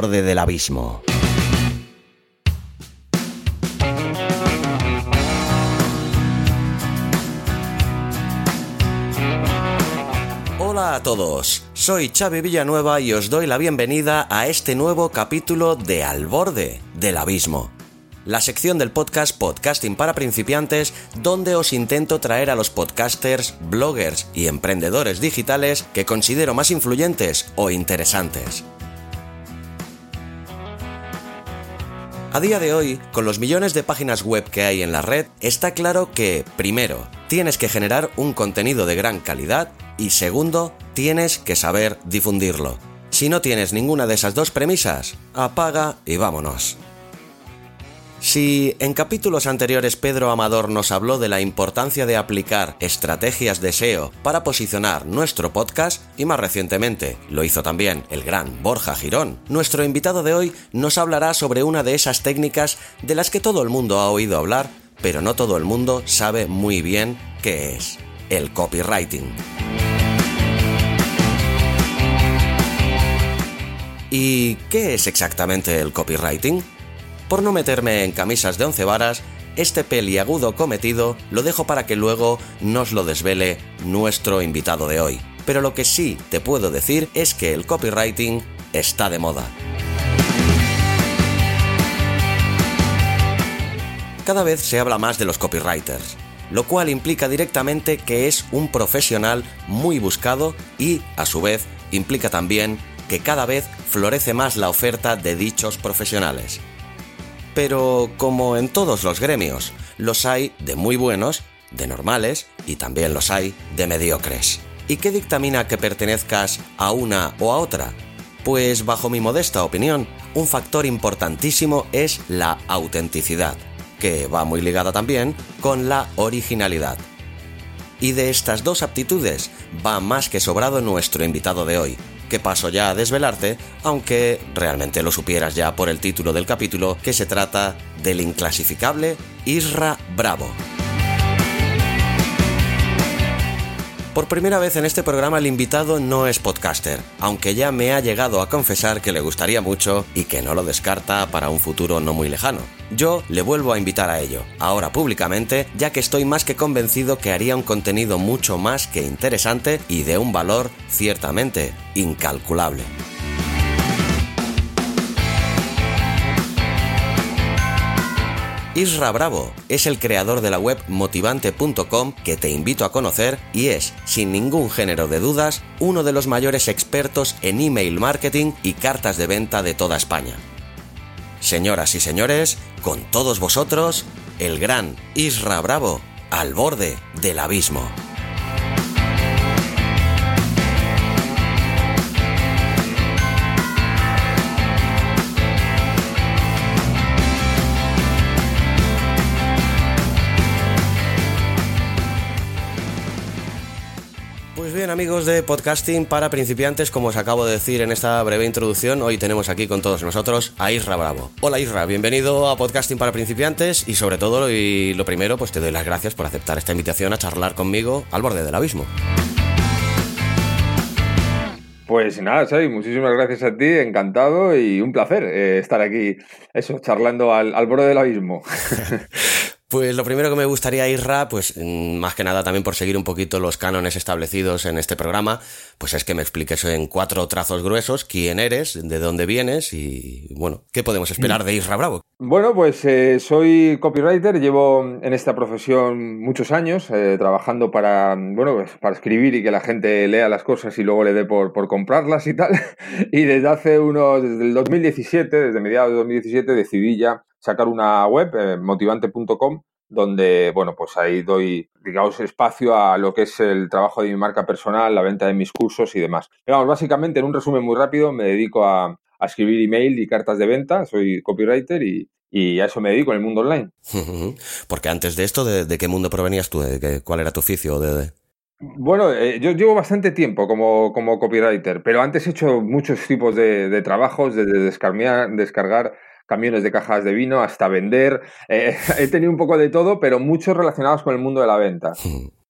Borde del abismo. Hola a todos, soy Xavi Villanueva y os doy la bienvenida a este nuevo capítulo de Al borde del abismo. La sección del podcast Podcasting para principiantes donde os intento traer a los podcasters, bloggers y emprendedores digitales que considero más influyentes o interesantes. A día de hoy, con los millones de páginas web que hay en la red, está claro que, primero, tienes que generar un contenido de gran calidad y segundo, tienes que saber difundirlo. Si no tienes ninguna de esas dos premisas, apaga y vámonos. Si en capítulos anteriores Pedro Amador nos habló de la importancia de aplicar estrategias de SEO para posicionar nuestro podcast, y más recientemente lo hizo también el gran Borja Girón, nuestro invitado de hoy nos hablará sobre una de esas técnicas de las que todo el mundo ha oído hablar, pero no todo el mundo sabe muy bien qué es, el copywriting. ¿Y qué es exactamente el copywriting? Por no meterme en camisas de once varas, este peliagudo cometido lo dejo para que luego nos lo desvele nuestro invitado de hoy. Pero lo que sí te puedo decir es que el copywriting está de moda. Cada vez se habla más de los copywriters, lo cual implica directamente que es un profesional muy buscado y, a su vez, implica también que cada vez florece más la oferta de dichos profesionales. Pero como en todos los gremios, los hay de muy buenos, de normales y también los hay de mediocres. ¿Y qué dictamina que pertenezcas a una o a otra? Pues bajo mi modesta opinión, un factor importantísimo es la autenticidad, que va muy ligada también con la originalidad. Y de estas dos aptitudes va más que sobrado nuestro invitado de hoy, que paso ya a desvelarte, aunque realmente lo supieras ya por el título del capítulo, que se trata del inclasificable Isra Bravo. Por primera vez en este programa el invitado no es podcaster, aunque ya me ha llegado a confesar que le gustaría mucho y que no lo descarta para un futuro no muy lejano. Yo le vuelvo a invitar a ello, ahora públicamente, ya que estoy más que convencido que haría un contenido mucho más que interesante y de un valor ciertamente incalculable. Isra Bravo es el creador de la web motivante.com que te invito a conocer y es, sin ningún género de dudas, uno de los mayores expertos en email marketing y cartas de venta de toda España. Señoras y señores, con todos vosotros, el gran Isra Bravo, al borde del abismo. Bien amigos de podcasting para principiantes, como os acabo de decir en esta breve introducción, hoy tenemos aquí con todos nosotros a Isra Bravo. Hola Isra, bienvenido a podcasting para principiantes y sobre todo y lo primero pues te doy las gracias por aceptar esta invitación a charlar conmigo al borde del abismo. Pues nada, Xavi, muchísimas gracias a ti, encantado y un placer eh, estar aquí, eso, charlando al, al borde del abismo. Pues lo primero que me gustaría, Isra, pues mm, más que nada también por seguir un poquito los cánones establecidos en este programa, pues es que me expliques en cuatro trazos gruesos quién eres, de dónde vienes y, bueno, qué podemos esperar de Isra Bravo. Bueno, pues eh, soy copywriter, llevo en esta profesión muchos años eh, trabajando para, bueno, pues para escribir y que la gente lea las cosas y luego le dé por, por comprarlas y tal. y desde hace unos, desde el 2017, desde mediados de 2017, decidí ya sacar una web, eh, motivante.com, donde, bueno, pues ahí doy, digamos, espacio a lo que es el trabajo de mi marca personal, la venta de mis cursos y demás. Pero vamos, básicamente, en un resumen muy rápido, me dedico a, escribir email y cartas de venta, soy copywriter y, a eso me dedico en el mundo online. Porque antes de esto, ¿de, qué mundo provenías tú? ¿De ¿Cuál era tu oficio? De, Bueno, eh, yo llevo bastante tiempo como, como, copywriter, pero antes he hecho muchos tipos de, trabajos, desde descargar, descargar camiones de cajas de vino hasta vender. Eh, he tenido un poco de todo, pero muchos relacionados con el mundo de la venta.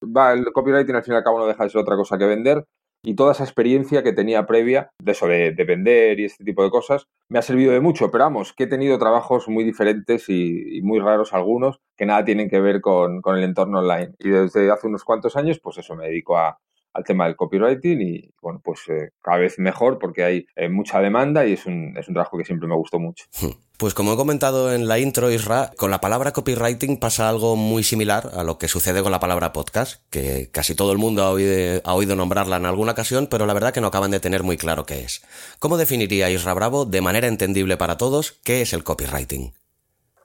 Va, el copywriting al fin y al cabo no deja de ser otra cosa que vender. Y toda esa experiencia que tenía previa de eso de, vender y este tipo de cosas me ha servido de mucho. Pero vamos, que he tenido trabajos muy diferentes y, muy raros algunos que nada tienen que ver con, con el entorno online. Y desde hace unos cuantos años, pues eso, me dedico a, al tema del copywriting y bueno, pues eh, cada vez mejor porque hay eh, mucha demanda y es un, es un trabajo que siempre me gustó mucho. Pues como he comentado en la intro, Isra, con la palabra copywriting pasa algo muy similar a lo que sucede con la palabra podcast, que casi todo el mundo ha oído, ha oído nombrarla en alguna ocasión, pero la verdad que no acaban de tener muy claro qué es. ¿Cómo definiría Isra Bravo, de manera entendible para todos, qué es el copywriting?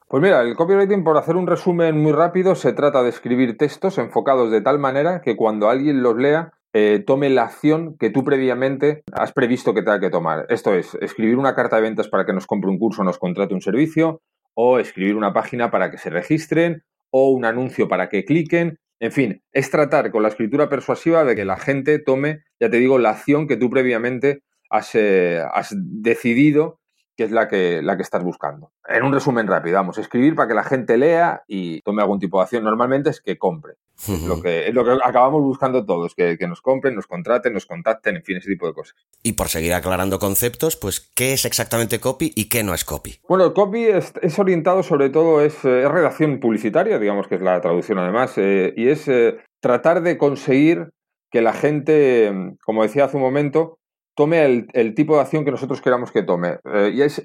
Pues mira, el copywriting, por hacer un resumen muy rápido, se trata de escribir textos enfocados de tal manera que cuando alguien los lea eh, tome la acción que tú previamente has previsto que tenga que tomar. Esto es, escribir una carta de ventas para que nos compre un curso o nos contrate un servicio, o escribir una página para que se registren, o un anuncio para que cliquen. En fin, es tratar con la escritura persuasiva de que la gente tome, ya te digo, la acción que tú previamente has, eh, has decidido que es la que, la que estás buscando. En un resumen rápido, vamos, escribir para que la gente lea y tome algún tipo de acción. Normalmente es que compre. es, lo que, es lo que acabamos buscando todos, que, nos compren, nos contraten, nos contacten, en fin, ese tipo de cosas. Y por seguir aclarando conceptos, pues, ¿qué es exactamente copy y qué no es copy? Bueno, el copy es, orientado sobre todo, es, eh, redacción publicitaria, digamos que es la traducción además, eh, y es eh, tratar de conseguir que la gente, como decía hace un momento, tome el, tipo de acción que nosotros queramos que tome. Eh, y es,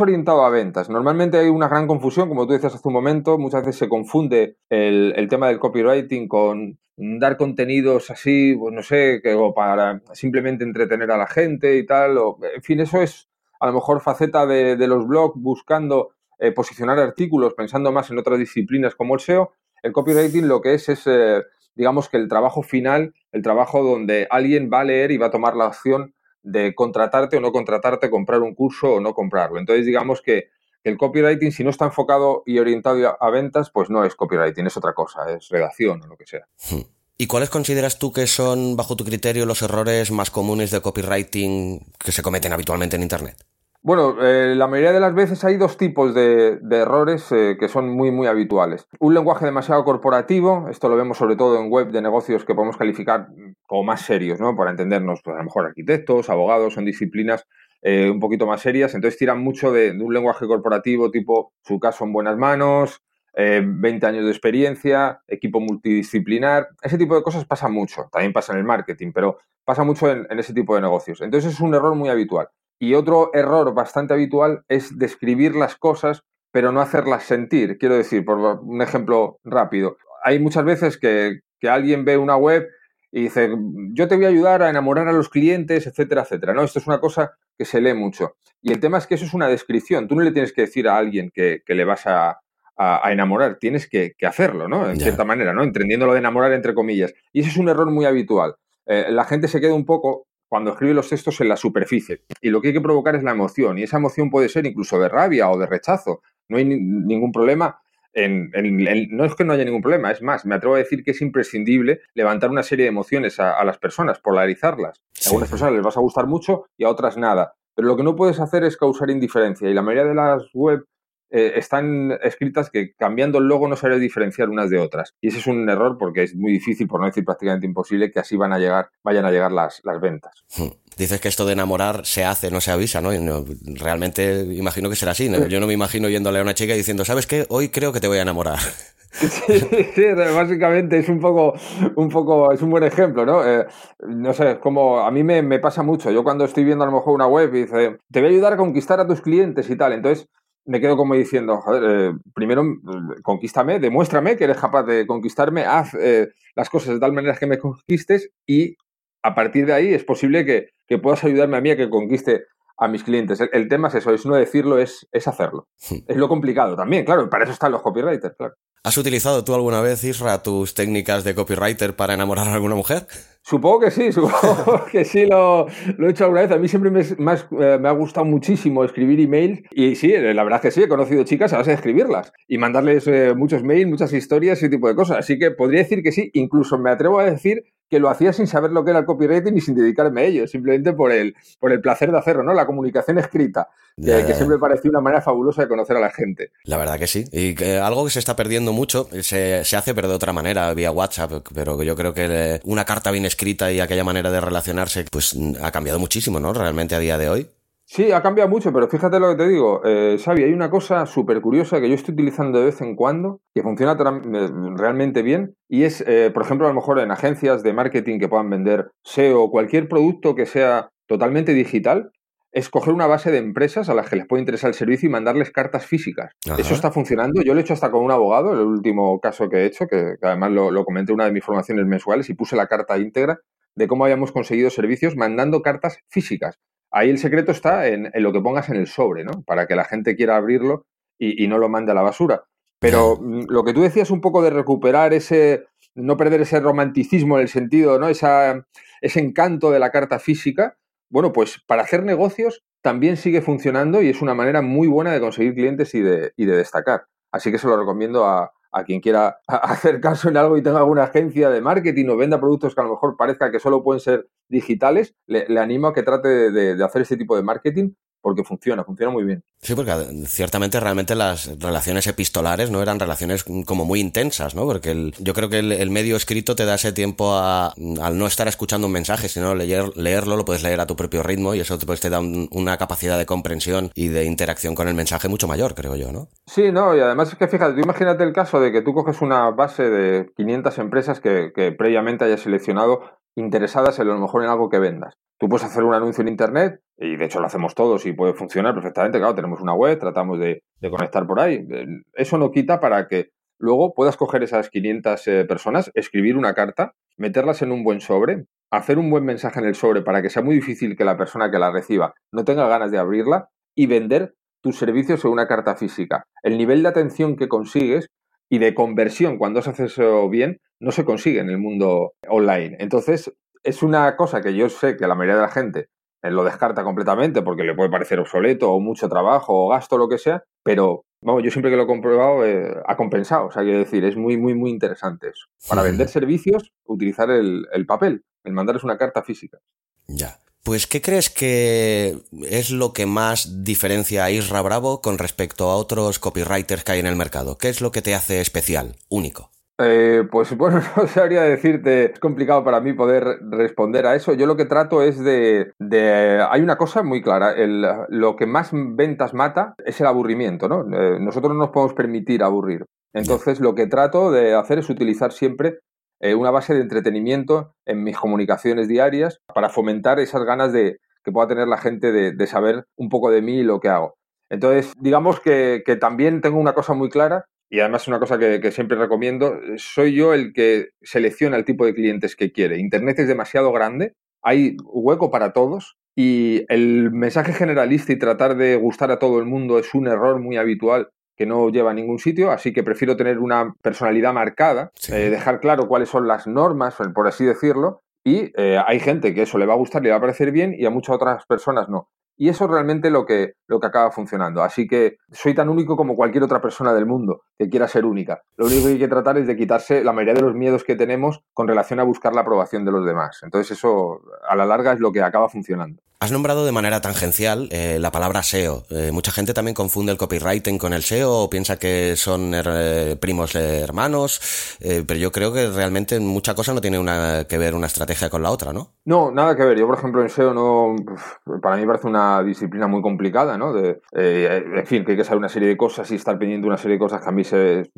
orientado a ventas. Normalmente hay una gran confusión, como tú decías hace un momento, muchas veces se confunde el, tema del copywriting con dar contenidos así, pues no sé, que, o para simplemente entretener a la gente y tal. O, en fin, eso es a lo mejor faceta de, los blogs buscando eh, posicionar artículos pensando más en otras disciplinas como el SEO. El copywriting lo que es es, eh, digamos que el trabajo final, el trabajo donde alguien va a leer y va a tomar la acción de contratarte o no contratarte, comprar un curso o no comprarlo. Entonces, digamos que el copywriting, si no está enfocado y orientado a ventas, pues no es copywriting, es otra cosa, es redacción o lo que sea. Hmm. ¿Y cuáles consideras tú que son, bajo tu criterio, los errores más comunes de copywriting que se cometen habitualmente en Internet? Bueno, eh, la mayoría de las veces hay dos tipos de, errores eh, que son muy, muy habituales. Un lenguaje demasiado corporativo, esto lo vemos sobre todo en web de negocios que podemos calificar como más serios, ¿no? Para entendernos, pues a lo mejor arquitectos, abogados, son disciplinas eh, un poquito más serias, entonces tiran mucho de, un lenguaje corporativo tipo su caso en buenas manos, 20 años de experiencia, equipo multidisciplinar, ese tipo de cosas pasa mucho, también pasa en el marketing, pero pasa mucho en ese tipo de negocios. Entonces es un error muy habitual. Y otro error bastante habitual es describir las cosas, pero no hacerlas sentir. Quiero decir, por un ejemplo rápido, hay muchas veces que, alguien ve una web y dice, yo te voy a ayudar a enamorar a los clientes, etcétera, etcétera. No, esto es una cosa que se lee mucho. Y el tema es que eso es una descripción. Tú no le tienes que decir a alguien que, le vas a, enamorar, tienes que, hacerlo, ¿no? En cierta manera, ¿no? Entendiendo lo de enamorar entre comillas. Y ese es un error muy habitual. Eh, la gente se queda un poco cuando escribe los textos en la superficie. Y lo que hay que provocar es la emoción. Y esa emoción puede ser incluso de rabia o de rechazo. No hay ningún problema. En, no es que no haya ningún problema, es más, me atrevo a decir que es imprescindible levantar una serie de emociones a, las personas, polarizarlas. A algunas personas les vas a gustar mucho y a otras nada. Pero lo que no puedes hacer es causar indiferencia. Y la mayoría de las web eh, están escritas que cambiando el logo no se diferenciar unas de otras. Y ese es un error porque es muy difícil, por no decir prácticamente imposible, que así van a llegar, vayan a llegar las, las ventas. Hmm. Dices que esto de enamorar se hace, no se avisa, ¿no? realmente imagino que será así. Yo no me imagino yéndole a una chica y diciendo, ¿sabes qué? Hoy creo que te voy a enamorar. Sí, básicamente es un poco, un poco, es un buen ejemplo, ¿no? Eh, no sé, como a mí me, me, pasa mucho. Yo cuando estoy viendo a lo mejor una web y dice, te voy a ayudar a conquistar a tus clientes y tal. Entonces, me quedo como diciendo, joder, eh, primero mm, conquístame, demuéstrame que eres capaz de conquistarme, haz eh, las cosas de tal manera que me conquistes y a partir de ahí es posible que, puedas ayudarme a mí a que conquiste a mis clientes. El, tema es eso, es no decirlo, es, es hacerlo. Hmm. Es lo complicado también, claro, para eso están los copywriters, claro. ¿Has utilizado tú alguna vez, Isra, tus técnicas de copywriter para enamorar a alguna mujer? Supongo que sí, supongo que sí lo, he hecho alguna vez. A mí siempre me, eh, me, ha gustado muchísimo escribir email y sí, la verdad es que sí, he conocido chicas a base de escribirlas y mandarles eh, muchos mails, muchas historias, ese tipo de cosas. Así que podría decir que sí, incluso me atrevo a decir que lo hacía sin saber lo que era el copywriting y sin dedicarme a ello, simplemente por el, por el placer de hacerlo, ¿no? La comunicación escrita, que, siempre parecía una manera fabulosa de conocer a la gente. La verdad que sí. Y que algo que se está perdiendo mucho, se, se hace pero de otra manera, vía WhatsApp, pero yo creo que una carta bien escrita y aquella manera de relacionarse, pues ha cambiado muchísimo, ¿no? Realmente a día de hoy. Sí, ha cambiado mucho, pero fíjate lo que te digo, eh, Xavi, hay una cosa súper curiosa que yo estoy utilizando de vez en cuando, que funciona realmente bien, y es, eh, por ejemplo, a lo mejor en agencias de marketing que puedan vender SEO o cualquier producto que sea totalmente digital, escoger una base de empresas a las que les puede interesar el servicio y mandarles cartas físicas. Eso está funcionando. Yo lo he hecho hasta con un abogado, el último caso que he hecho, que, además lo, lo, comenté en una de mis formaciones mensuales y puse la carta íntegra de cómo habíamos conseguido servicios mandando cartas físicas. Ahí el secreto está en, lo que pongas en el sobre, ¿no? Para que la gente quiera abrirlo y, no lo mande a la basura. Pero mm, lo que tú decías un poco de recuperar ese, no perder ese romanticismo en el sentido, ¿no? Esa, ese encanto de la carta física, bueno, pues para hacer negocios también sigue funcionando y es una manera muy buena de conseguir clientes y de, y de destacar. Así que se lo recomiendo a, a quien quiera hacer caso en algo y tenga alguna agencia de marketing o venda productos que a lo mejor parezca que solo pueden ser digitales, le, animo a que trate de, hacer este tipo de marketing porque funciona, funciona muy bien. Sí, porque ciertamente realmente las relaciones epistolares no eran relaciones como muy intensas, ¿no? Porque yo creo que el, medio escrito te da ese tiempo a, al no estar escuchando un mensaje, sino leer, leerlo, lo puedes leer a tu propio ritmo y eso te, pues, te da una capacidad de comprensión y de interacción con el mensaje mucho mayor, creo yo, ¿no? Sí, no, y además es que fíjate, tú imagínate el caso de que tú coges una base de 500 empresas que, que previamente hayas seleccionado interesadas en lo mejor en algo que vendas. Tú puedes hacer un anuncio en Internet, y de hecho lo hacemos todos y puede funcionar perfectamente. Claro, tenemos una web, tratamos de, conectar por ahí. Eso no quita para que luego puedas coger esas 500 eh, personas, escribir una carta, meterlas en un buen sobre, hacer un buen mensaje en el sobre para que sea muy difícil que la persona que la reciba no tenga ganas de abrirla y vender tus servicios en una carta física. El nivel de atención que consigues y de conversión cuando se hace eso bien no se consigue en el mundo online. Entonces, es una cosa que yo sé que la mayoría de la gente eh, lo descarta completamente porque le puede parecer obsoleto o mucho trabajo o gasto, lo que sea, pero vamos, yo siempre que lo he comprobado eh, ha compensado. O sea, quiero decir, es muy, muy, muy interesante eso. Para vender servicios, utilizar el, el papel, el mandarles una carta física. Ya. Pues, ¿qué crees que es lo que más diferencia a Isra Bravo con respecto a otros copywriters que hay en el mercado? ¿Qué es lo que te hace especial, único? Eh, pues bueno, no sabría decirte, es complicado para mí poder responder a eso. Yo lo que trato es de... hay una cosa muy clara, el, lo que más ventas mata es el aburrimiento, ¿no? Eh, nosotros no nos podemos permitir aburrir. Entonces lo que trato de hacer es utilizar siempre eh, una base de entretenimiento en mis comunicaciones diarias para fomentar esas ganas de que pueda tener la gente de, saber un poco de mí y lo que hago. Entonces, digamos que también tengo una cosa muy clara y además una cosa que, siempre recomiendo, soy yo el que selecciona el tipo de clientes que quiere. Internet es demasiado grande, hay hueco para todos y el mensaje generalista y tratar de gustar a todo el mundo es un error muy habitual que no lleva a ningún sitio, así que prefiero tener una personalidad marcada, eh, dejar claro cuáles son las normas, por así decirlo, y eh, hay gente que eso le va a gustar, le va a parecer bien y a muchas otras personas no. Y eso es realmente lo que, lo que acaba funcionando. Así que soy tan único como cualquier otra persona del mundo que quiera ser única. Lo único que hay que tratar es de quitarse la mayoría de los miedos que tenemos con relación a buscar la aprobación de los demás. Entonces eso a la larga es lo que acaba funcionando. Has nombrado de manera tangencial eh, la palabra SEO. Eh, mucha gente también confunde el copywriting con el SEO o piensa que son eh, primos hermanos, pero yo creo que realmente mucha cosa no tiene que ver una estrategia con la otra, ¿no? No, nada que ver. Yo, por ejemplo, en SEO no, para mí parece una disciplina muy complicada, ¿no? De, en fin, que hay que saber una serie de cosas y estar pendiente de una serie de cosas que a mí se,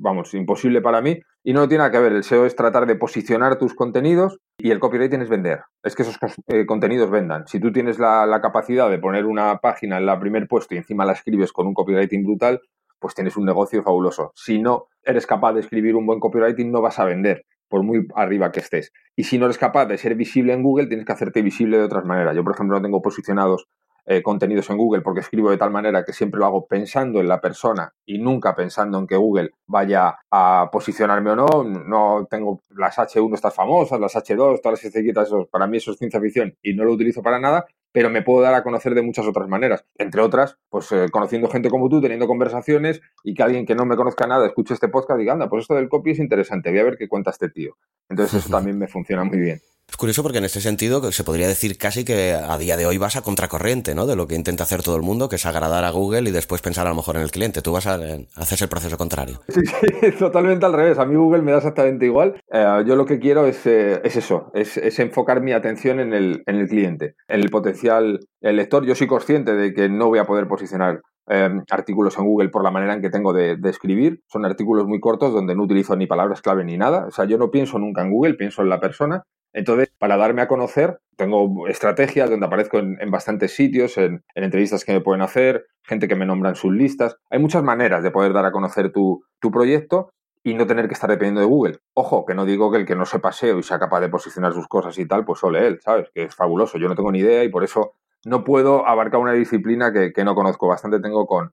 vamos, imposible para mí. Y no tiene nada que ver. El SEO es tratar de posicionar tus contenidos y el copywriting es vender. Es que esos contenidos vendan. Si tú tienes la, capacidad de poner una página en la primer puesto y encima la escribes con un copywriting brutal, pues tienes un negocio fabuloso. Si no eres capaz de escribir un buen copywriting, no vas a vender, por muy arriba que estés. Y si no eres capaz de ser visible en Google, tienes que hacerte visible de otras maneras. Yo, por ejemplo, no tengo posicionados eh, contenidos en Google porque escribo de tal manera que siempre lo hago pensando en la persona y nunca pensando en que Google vaya a posicionarme o no. No tengo las H1 estas famosas, las H2, todas las etiquetas, para mí eso es ciencia ficción y no lo utilizo para nada, pero me puedo dar a conocer de muchas otras maneras. Entre otras, pues eh, conociendo gente como tú, teniendo conversaciones y que alguien que no me conozca nada escuche este podcast y diga, anda, pues esto del copy es interesante, voy a ver qué cuenta este tío. Entonces eso también me funciona muy bien. Es curioso porque en este sentido se podría decir casi que a día de hoy vas a contracorriente, ¿no? De lo que intenta hacer todo el mundo, que es agradar a Google y después pensar a lo mejor en el cliente. Tú vas a, hacer el proceso contrario. Sí, sí, totalmente al revés. A mí Google me da exactamente igual. Eh, yo lo que quiero es, eh, es eso, es, enfocar mi atención en el, en el cliente, en el potencial lector. Yo soy consciente de que no voy a poder posicionar Em, artículos en Google por la manera en que tengo de, escribir. Son artículos muy cortos donde no utilizo ni palabras clave ni nada. O sea, yo no pienso nunca en Google, pienso en la persona. Entonces, para darme a conocer, tengo estrategias donde aparezco en, bastantes sitios, en, entrevistas que me pueden hacer, gente que me nombra en sus listas. Hay muchas maneras de poder dar a conocer tu, proyecto y no tener que estar dependiendo de Google. Ojo, que no digo que el que no sepa SEO y sea capaz de posicionar sus cosas y tal, pues ole él, ¿sabes? Que es fabuloso. Yo no tengo ni idea y por eso no puedo abarcar una disciplina que, no conozco. Bastante tengo con,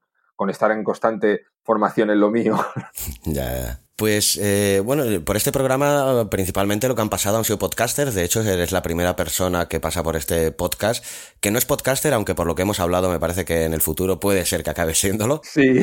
estar en constante formación en lo mío. Ya, pues eh, bueno, por este programa principalmente lo que han pasado han sido podcasters. De hecho, eres la primera persona que pasa por este podcast, que no es podcaster, aunque por lo que hemos hablado me parece que en el futuro puede ser que acabe siéndolo. Sí.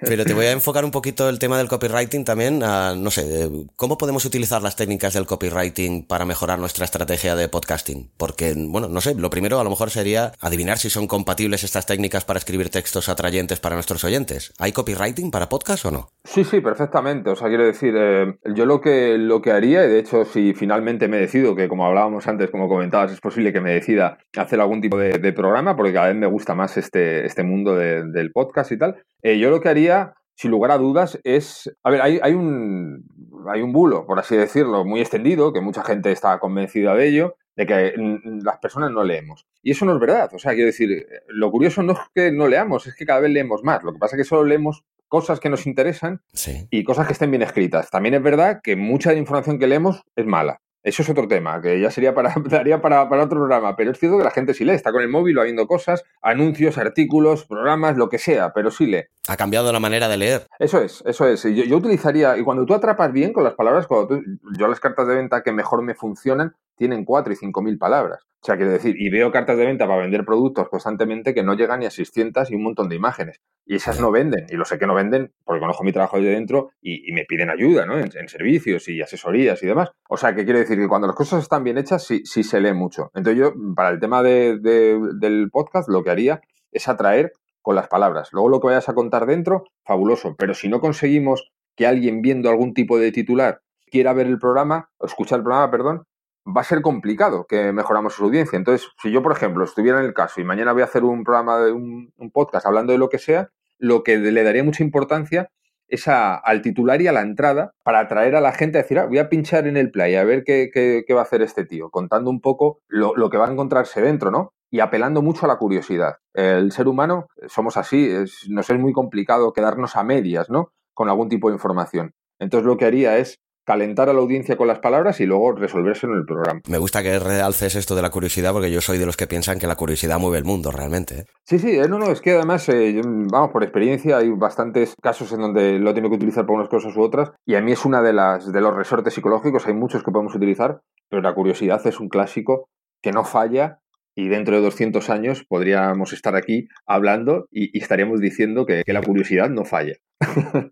Pero te voy a enfocar un poquito el tema del copywriting también. A, no sé, ¿cómo podemos utilizar las técnicas del copywriting para mejorar nuestra estrategia de podcasting? Porque, bueno, no sé, lo primero a lo mejor sería adivinar si son compatibles estas técnicas para escribir textos atrayentes para nuestros oyentes. ¿Hay copywriting para podcast o no? Sí, sí, perfectamente. O sea, quiero decir, eh, yo lo que, lo que haría, y de hecho, si finalmente me decido, que como hablábamos antes, como comentabas, es posible que me decida hacer algún tipo de, programa, porque cada vez me gusta más este, este mundo del podcast y tal, eh, yo lo que haría, sin lugar a dudas, es. A ver, hay, hay, un, hay un bulo, por así decirlo, muy extendido, que mucha gente está convencida de ello, de que las personas no leemos. Y eso no es verdad. O sea, quiero decir, lo curioso no es que no leamos, es que cada vez leemos más. Lo que pasa es que solo leemos cosas que nos interesan y cosas que estén bien escritas. También es verdad que mucha de la información que leemos es mala. Eso es otro tema, que ya sería para, daría para, para, otro programa, pero es cierto que la gente sí lee, está con el móvil viendo cosas, anuncios, artículos, programas, lo que sea, pero sí lee. Ha cambiado la manera de leer. Eso es, eso es. Yo, yo utilizaría, y cuando tú atrapas bien con las palabras, cuando yo las cartas de venta que mejor me funcionan tienen cuatro y cinco mil palabras. O sea, quiero decir, y veo cartas de venta para vender productos constantemente que no llegan ni a 600 y un montón de imágenes. Y esas no venden, y lo sé que no venden porque conozco mi trabajo de dentro y, me piden ayuda, ¿no? En, servicios y asesorías y demás. O sea, que quiere decir que cuando las cosas están bien hechas, sí, sí se lee mucho. Entonces yo, para el tema de, del podcast, lo que haría es atraer con las palabras. Luego lo que vayas a contar dentro, fabuloso. Pero si no conseguimos que alguien viendo algún tipo de titular quiera ver el programa, o escuchar el programa, perdón, va a ser complicado que mejoramos su audiencia. Entonces, si yo, por ejemplo, estuviera en el caso y mañana voy a hacer un programa de un, podcast hablando de lo que sea, lo que le daría mucha importancia es al titular y a la entrada para atraer a la gente a decir, ah, voy a pinchar en el play a ver qué, qué, va a hacer este tío, contando un poco lo, que va a encontrarse dentro, ¿no? Y apelando mucho a la curiosidad. El ser humano somos así, nos es muy complicado quedarnos a medias, ¿no? Con algún tipo de información. Entonces lo que haría es calentar a la audiencia con las palabras y luego resolverse en el programa. Me gusta que realces esto de la curiosidad porque yo soy de los que piensan que la curiosidad mueve el mundo realmente. ¿eh? Sí, sí, eh, no, no, es que además, eh, vamos, por experiencia hay bastantes casos en donde lo tengo que utilizar para unas cosas u otras y a mí es una de las de los resortes psicológicos, hay muchos que podemos utilizar, pero la curiosidad es un clásico que no falla y dentro de 200 años podríamos estar aquí hablando y, estaríamos diciendo que, la curiosidad no falla.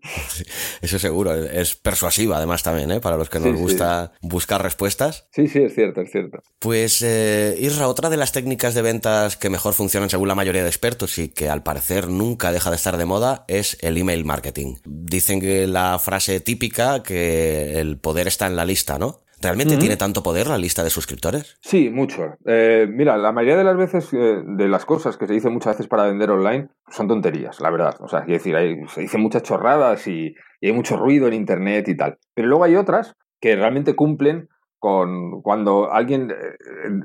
eso seguro, es persuasiva además también, ¿eh? para los que nos gusta buscar respuestas. Sí, sí, es cierto, es cierto. Pues eh, Isra, otra de las técnicas de ventas que mejor funcionan según la mayoría de expertos y que al parecer nunca deja de estar de moda es el email marketing. Dicen que la frase típica que el poder está en la lista, ¿no? ¿Realmente tiene tanto poder la lista de suscriptores? Sí, mucho. Eh, mira, la mayoría de las veces, eh, de las cosas que se dicen muchas veces para vender online, son tonterías, la verdad. O sea, quiero decir, se dicen muchas chorradas y, hay mucho ruido en Internet y tal. Pero luego hay otras que realmente cumplen con cuando alguien eh,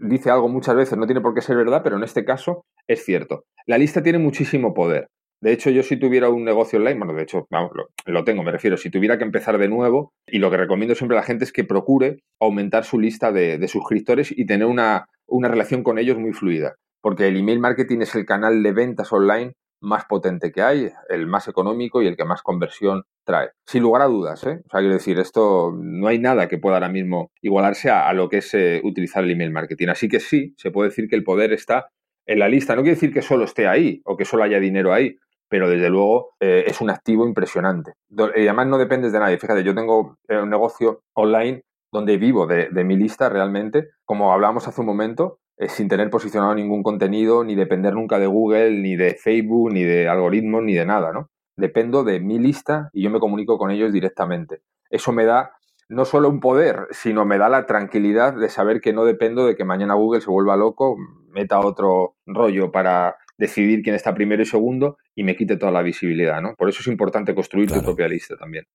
dice algo muchas veces, no tiene por qué ser verdad, pero en este caso es cierto. La lista tiene muchísimo poder. De hecho, yo si tuviera un negocio online, bueno, de hecho, vamos, lo, tengo, me refiero, si tuviera que empezar de nuevo, y lo que recomiendo siempre a la gente es que procure aumentar su lista de, suscriptores y tener una, una relación con ellos muy fluida. porque el email marketing es el canal de ventas online más potente que hay, el más económico y el que más conversión trae. Sin lugar a dudas, ¿eh? O sea, quiero decir, esto no hay nada que pueda ahora mismo igualarse a, lo que es eh, utilizar el email marketing. Así que sí, se puede decir que el poder está en la lista. No quiere decir que solo esté ahí o que solo haya dinero ahí, pero desde luego eh, es un activo impresionante. Y además no dependes de nadie. Fíjate, yo tengo un negocio online donde vivo de, de mi lista realmente, como hablábamos hace un momento, eh, sin tener posicionado ningún contenido, ni depender nunca de Google, ni de Facebook, ni de algoritmos, ni de nada, ¿no? Dependo de mi lista y yo me comunico con ellos directamente. Eso me da no solo un poder, sino me da la tranquilidad de saber que no dependo de que mañana Google se vuelva loco, meta otro rollo para decidir quién está primero y segundo y me quite toda la visibilidad, ¿no? Por eso es importante construir tu propia lista también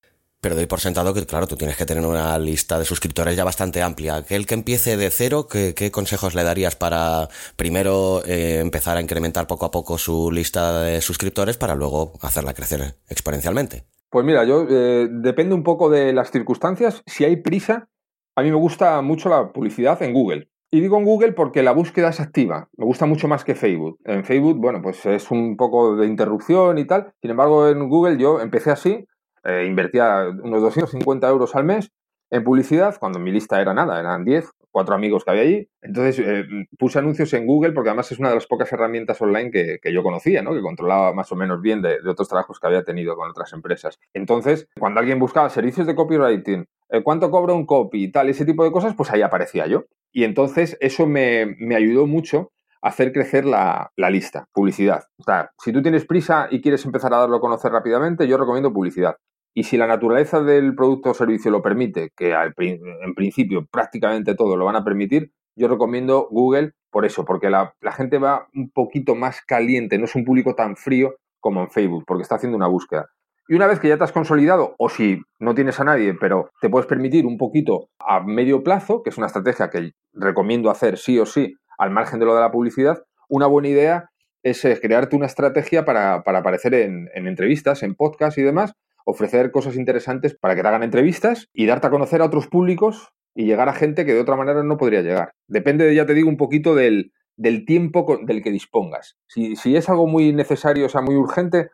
pero doy por sentado que, claro, tú tienes que tener una lista de suscriptores ya bastante amplia. Aquel que empiece de cero, ¿qué, consejos le darías para primero eh, empezar a incrementar poco a poco su lista de suscriptores para luego hacerla crecer exponencialmente? Pues mira, yo eh, depende un poco de las circunstancias. Si hay prisa, a mí me gusta mucho la publicidad en Google. Y digo en Google porque la búsqueda es activa. Me gusta mucho más que Facebook. En Facebook, bueno, pues es un poco de interrupción y tal. Sin embargo, en Google yo empecé así eh, invertía unos 250 euros al mes en publicidad, cuando mi lista era nada, eran 10, cuatro amigos que había allí. Entonces eh, puse anuncios en Google porque además es una de las pocas herramientas online que, yo conocía, ¿no? que controlaba más o menos bien de, otros trabajos que había tenido con otras empresas. Entonces, cuando alguien buscaba servicios de copywriting, cuánto cobra un copy tal, ese tipo de cosas, pues ahí aparecía yo. Y entonces eso me, me ayudó mucho a hacer crecer la, la, lista, publicidad. O sea, si tú tienes prisa y quieres empezar a darlo a conocer rápidamente, yo recomiendo publicidad. Y si la naturaleza del producto o servicio lo permite, que en principio prácticamente todo lo van a permitir, yo recomiendo Google por eso, porque la, gente va un poquito más caliente, no es un público tan frío como en Facebook, porque está haciendo una búsqueda. Y una vez que ya te has consolidado, o si no tienes a nadie, pero te puedes permitir un poquito a medio plazo, que es una estrategia que recomiendo hacer sí o sí, al margen de lo de la publicidad, una buena idea es eh, crearte una estrategia para, aparecer en, en, entrevistas, en podcasts y demás, ofrecer cosas interesantes para que te hagan entrevistas y darte a conocer a otros públicos y llegar a gente que de otra manera no podría llegar. Depende, ya te digo, un poquito del, del tiempo del que dispongas. Si, si, es algo muy necesario, o sea, muy urgente,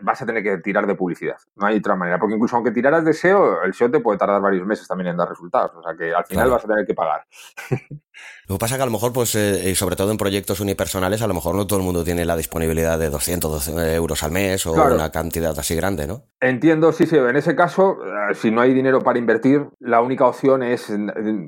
vas a tener que tirar de publicidad. No hay otra manera, porque incluso aunque tiraras de SEO, el SEO te puede tardar varios meses también en dar resultados. O sea que al final vas a tener que pagar. Lo que pasa que a lo mejor, pues, eh, sobre todo en proyectos unipersonales, a lo mejor no todo el mundo tiene la disponibilidad de 200 euros al mes o una cantidad así grande, ¿no? Entiendo, sí, sí. En ese caso, eh, si no hay dinero para invertir, la única opción es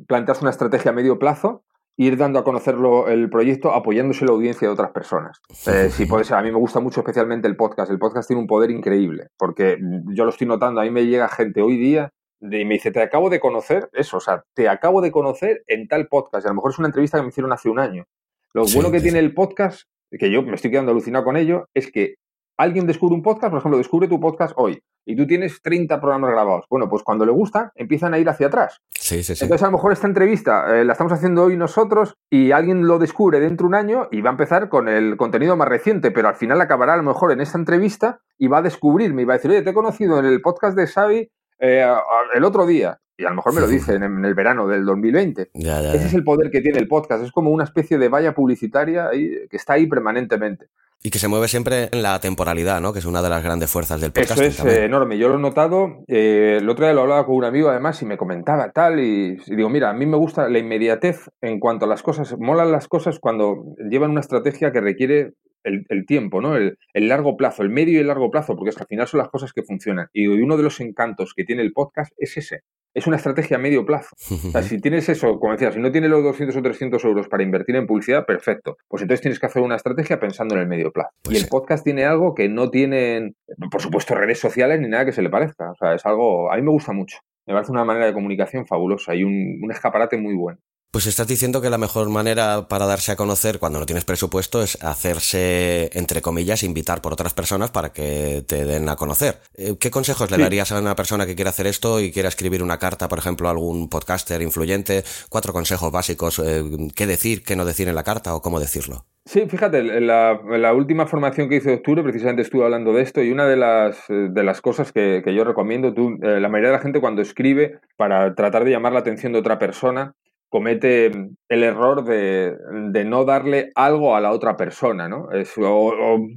plantearse una estrategia a medio plazo ir dando a conocerlo el proyecto apoyándose la audiencia de otras personas. Eh, si puede ser, a mí me gusta mucho especialmente el podcast. El podcast tiene un poder increíble, porque yo lo estoy notando, a mí me llega gente hoy día y me dice, te acabo de conocer, eso, o sea, te acabo de conocer en tal podcast. Y a lo mejor es una entrevista que me hicieron hace un año. Lo bueno que tiene el podcast, que yo me estoy quedando alucinado con ello, es que alguien descubre un podcast, por ejemplo, descubre tu podcast hoy y tú tienes 30 programas grabados. Bueno, pues cuando le gusta, empiezan a ir hacia atrás. Sí, sí, sí. Entonces, a lo mejor esta entrevista eh, la estamos haciendo hoy nosotros y alguien lo descubre dentro de un año y va a empezar con el contenido más reciente, pero al final acabará a lo mejor en esta entrevista y va a descubrirme y va a decir, oye, te he conocido en el podcast de Xavi eh, el otro día. Y a lo mejor me lo dice en, el verano del 2020. Ese es el poder que tiene el podcast. Es como una especie de valla publicitaria que está ahí permanentemente. Y que se mueve siempre en la temporalidad, ¿no? Que es una de las grandes fuerzas del podcast. Eso es enorme. Yo lo he notado. Eh, el otro día lo hablaba con un amigo, además, y me comentaba tal. Y, digo, mira, a mí me gusta la inmediatez en cuanto a las cosas. Molan las cosas cuando llevan una estrategia que requiere el, tiempo, ¿no? El, el, largo plazo, el medio y el largo plazo, porque es que al final son las cosas que funcionan. Y uno de los encantos que tiene el podcast es ese es una estrategia a medio plazo. O sea, si tienes eso, como decía, si no tienes los 200 o 300 euros para invertir en publicidad, perfecto. Pues entonces tienes que hacer una estrategia pensando en el medio plazo. Pues y el podcast tiene algo que no tienen, por supuesto, redes sociales ni nada que se le parezca. O sea, es algo, a mí me gusta mucho. Me parece una manera de comunicación fabulosa y un, un escaparate muy bueno. Pues estás diciendo que la mejor manera para darse a conocer cuando no tienes presupuesto es hacerse, entre comillas, invitar por otras personas para que te den a conocer. Eh, ¿Qué consejos le darías a una persona que quiera hacer esto y quiera escribir una carta, por ejemplo, a algún podcaster influyente? Cuatro consejos básicos, eh, qué decir, qué no decir en la carta o cómo decirlo. Sí, fíjate, en la, última formación que hice de octubre precisamente estuve hablando de esto y una de las, de las cosas que, yo recomiendo, tú, eh, la mayoría de la gente cuando escribe para tratar de llamar la atención de otra persona, comete el error de, no darle algo a la otra persona, ¿no? o,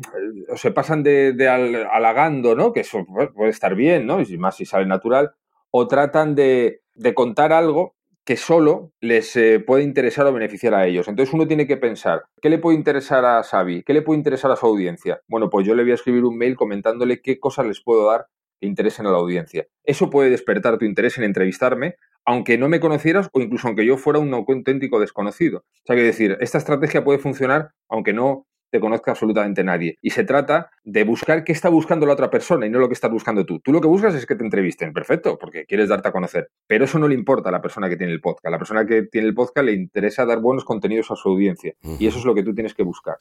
se pasan de, halagando, ¿no? Que eso puede estar bien, ¿no? Y más si sale natural. O tratan de, contar algo que solo les eh, puede interesar o beneficiar a ellos. Entonces uno tiene que pensar, ¿qué le puede interesar a Xavi? ¿Qué le puede interesar a su audiencia? Bueno, pues yo le voy a escribir un mail comentándole qué cosas les puedo dar interesen a la audiencia. Eso puede despertar tu interés en entrevistarme, aunque no me conocieras o incluso aunque yo fuera un auténtico desconocido. O sea, que decir, esta estrategia puede funcionar aunque no te conozca absolutamente nadie. Y se trata de buscar qué está buscando la otra persona y no lo que estás buscando tú. Tú lo que buscas es que te entrevisten, perfecto, porque quieres darte a conocer. Pero eso no le importa a la persona que tiene el podcast. A la persona que tiene el podcast le interesa dar buenos contenidos a su audiencia. Y eso es lo que tú tienes que buscar.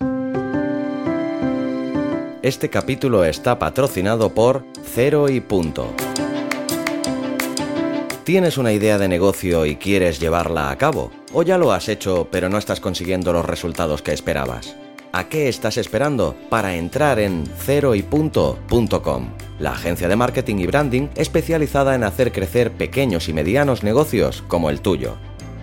Este capítulo está patrocinado por Cero y Punto. ¿Tienes una idea de negocio y quieres llevarla a cabo? ¿O ya lo has hecho pero no estás consiguiendo los resultados que esperabas? ¿A qué estás esperando para entrar en ceroypunto.com? La agencia de marketing y branding especializada en hacer crecer pequeños y medianos negocios como el tuyo.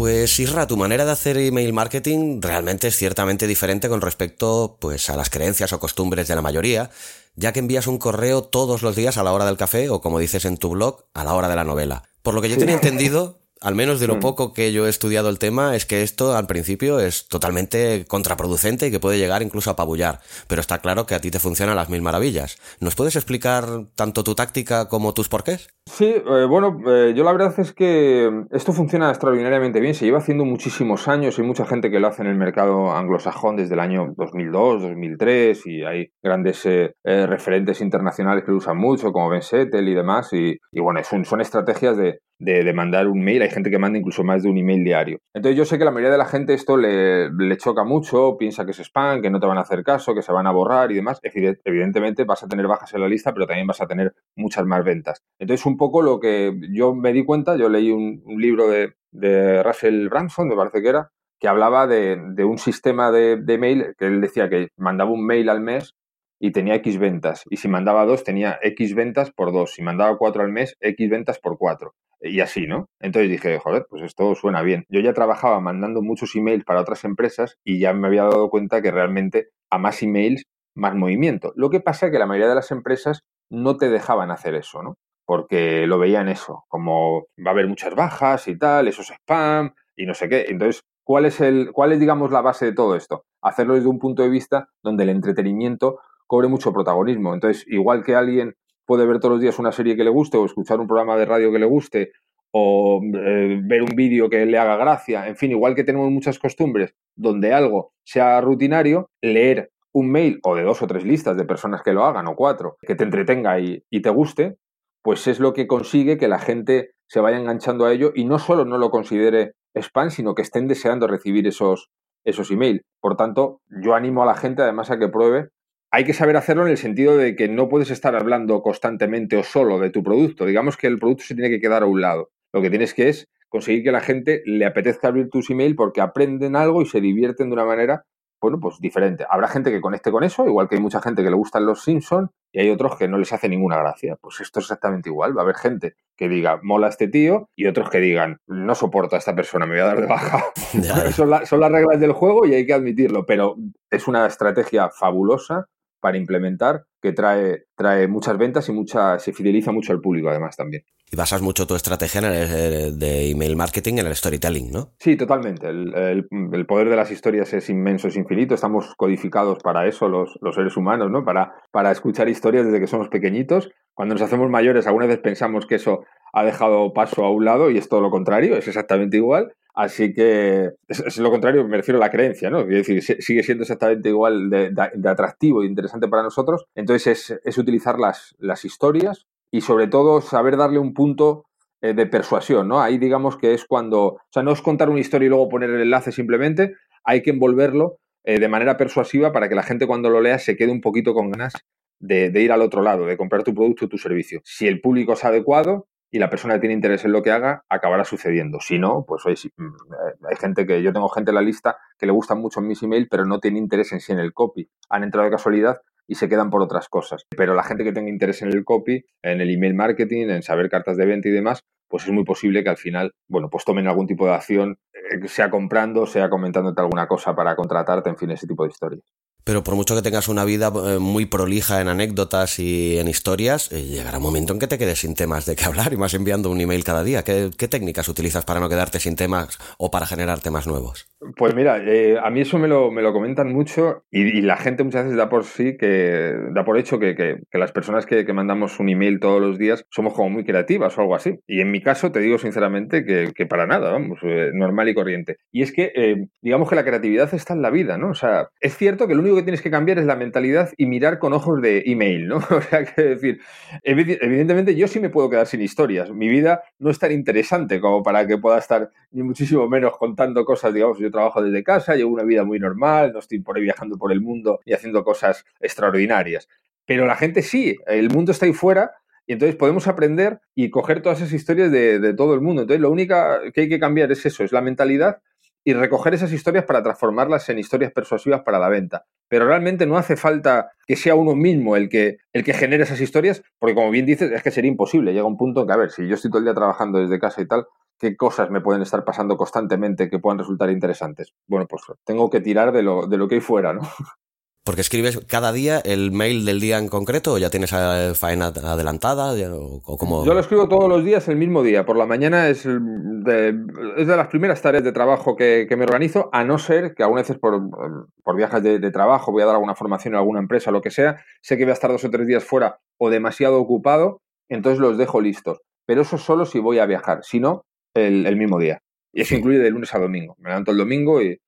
Pues Isra, tu manera de hacer email marketing realmente es ciertamente diferente con respecto pues a las creencias o costumbres de la mayoría, ya que envías un correo todos los días a la hora del café o como dices en tu blog, a la hora de la novela. Por lo que yo tenía entendido, al menos de lo mm. poco que yo he estudiado el tema, es que esto al principio es totalmente contraproducente y que puede llegar incluso a apabullar. Pero está claro que a ti te funcionan las mil maravillas. ¿Nos puedes explicar tanto tu táctica como tus porqués? Sí, eh, bueno, eh, yo la verdad es que esto funciona extraordinariamente bien. Se lleva haciendo muchísimos años y mucha gente que lo hace en el mercado anglosajón desde el año 2002, 2003 y hay grandes eh, referentes internacionales que lo usan mucho, como Ben Settle y demás. Y, bueno, son, son estrategias de, de, mandar un mail. Hay gente que manda incluso más de un email diario. Entonces yo sé que la mayoría de la gente esto le, le, choca mucho, piensa que es spam, que no te van a hacer caso, que se van a borrar y demás. Evidentemente vas a tener bajas en la lista, pero también vas a tener muchas más ventas. Entonces un poco lo que yo me di cuenta, yo leí un, libro de, Russell Branson, me parece que era, que hablaba de, de un sistema de, de mail, que él decía que mandaba un mail al mes y tenía X ventas. Y si mandaba dos, tenía X ventas por dos. Si mandaba cuatro al mes, X ventas por cuatro y así, ¿no? Entonces dije, joder, pues esto suena bien. Yo ya trabajaba mandando muchos emails para otras empresas y ya me había dado cuenta que realmente a más emails, más movimiento. Lo que pasa es que la mayoría de las empresas no te dejaban hacer eso, ¿no? Porque lo veían eso, como va a haber muchas bajas y tal, eso es spam y no sé qué. Entonces, ¿cuál es, el, cuál es digamos, la base de todo esto? Hacerlo desde un punto de vista donde el entretenimiento cobre mucho protagonismo. Entonces, igual que alguien puede ver todos los días una serie que le guste o escuchar un programa de radio que le guste o eh, ver un vídeo que le haga gracia, en fin, igual que tenemos muchas costumbres donde algo sea rutinario, leer un mail o de dos o tres listas de personas que lo hagan o cuatro, que te entretenga y, y te guste, pues es lo que consigue que la gente se vaya enganchando a ello y no solo no lo considere spam, sino que estén deseando recibir esos, esos emails. Por tanto, yo animo a la gente además a que pruebe hay que saber hacerlo en el sentido de que no puedes estar hablando constantemente o solo de tu producto. Digamos que el producto se tiene que quedar a un lado. Lo que tienes que es conseguir que la gente le apetezca abrir tus emails porque aprenden algo y se divierten de una manera, bueno, pues diferente. Habrá gente que conecte con eso, igual que hay mucha gente que le gustan los Simpsons y hay otros que no les hace ninguna gracia. Pues esto es exactamente igual. Va a haber gente que diga, mola este tío, y otros que digan, no soporto a esta persona, me voy a dar de baja. son, son las reglas del juego y hay que admitirlo, pero es una estrategia fabulosa para implementar que trae, trae muchas ventas y mucha, se fideliza mucho al público además también. Y basas mucho tu estrategia en el, de email marketing en el storytelling, ¿no? Sí, totalmente. El, el, poder de las historias es inmenso, es infinito. Estamos codificados para eso los, los, seres humanos, ¿no? Para, para escuchar historias desde que somos pequeñitos. Cuando nos hacemos mayores, alguna vez pensamos que eso ha dejado paso a un lado y es todo lo contrario, es exactamente igual. Así que es, lo contrario, me refiero a la creencia, ¿no? Es decir, sigue siendo exactamente igual de, atractivo e interesante para nosotros. Entonces es, utilizar las, las, historias y sobre todo saber darle un punto eh, de persuasión, ¿no? Ahí digamos que es cuando, o sea, no es contar una historia y luego poner el enlace simplemente, hay que envolverlo eh, de manera persuasiva para que la gente cuando lo lea se quede un poquito con ganas de, ir al otro lado, de comprar tu producto o tu servicio. Si el público es adecuado, y la persona que tiene interés en lo que haga, acabará sucediendo. Si no, pues mm, eh, hay gente que, yo tengo gente en la lista que le gustan mucho mis emails, pero no tiene interés en sí en el copy. Han entrado de casualidad y se quedan por otras cosas. Pero la gente que tenga interés en el copy, en el email marketing, en saber cartas de venta y demás, pues es muy posible que al final, bueno, pues tomen algún tipo de acción, sea comprando, sea comentándote alguna cosa para contratarte, en fin, ese tipo de historias. Pero por mucho que tengas una vida eh, muy prolija en anécdotas y en historias, eh, llegará un momento en que te quedes sin temas de qué hablar y más enviando un email cada día. ¿Qué, técnicas utilizas para no quedarte sin temas o para generar temas nuevos? Pues mira, eh, a mí eso me lo, me lo comentan mucho y, la gente muchas veces da por sí que da por hecho que, que, las personas que, que, mandamos un email todos los días somos como muy creativas o algo así. Y en mi caso te digo sinceramente que, para nada, vamos, normal corriente. Y es que digamos que la creatividad está en la vida, ¿no? O sea, es cierto que el único que tienes que cambiar es la mentalidad y mirar con ojos de email, ¿no? O sea, que decir, evidentemente yo sí me puedo quedar sin historias. Mi vida no es tan interesante como para que pueda estar ni muchísimo menos contando cosas, digamos, yo trabajo desde casa, llevo una vida muy normal, no estoy por ahí viajando por el mundo y haciendo cosas extraordinarias. Pero la gente sí, el mundo está ahí fuera y entonces podemos aprender y coger todas esas historias de, todo el mundo. Entonces, lo único que hay que cambiar es eso, es la mentalidad y recoger esas historias para transformarlas en historias persuasivas para la venta. Pero realmente no hace falta que sea uno mismo el que, el que genere esas historias, porque como bien dices, es que sería imposible. Llega un punto en que, a ver, si yo estoy todo el día trabajando desde casa y tal, ¿qué cosas me pueden estar pasando constantemente que puedan resultar interesantes? Bueno, pues tengo que tirar de lo, de lo que hay fuera, ¿no? Porque escribes cada día el mail del día en concreto o ya tienes faena adelantada o, como... Yo lo escribo todos los días el mismo día. Por la mañana es de, es de las primeras tareas de trabajo que, me organizo, a no ser que algunas veces por, por viajes de, trabajo voy a dar alguna formación en alguna empresa, lo que sea, sé que voy a estar dos o tres días fuera o demasiado ocupado, entonces los dejo listos. Pero eso solo si voy a viajar, si no, el mismo día. Y eso incluye de lunes a domingo. Me levanto el domingo y,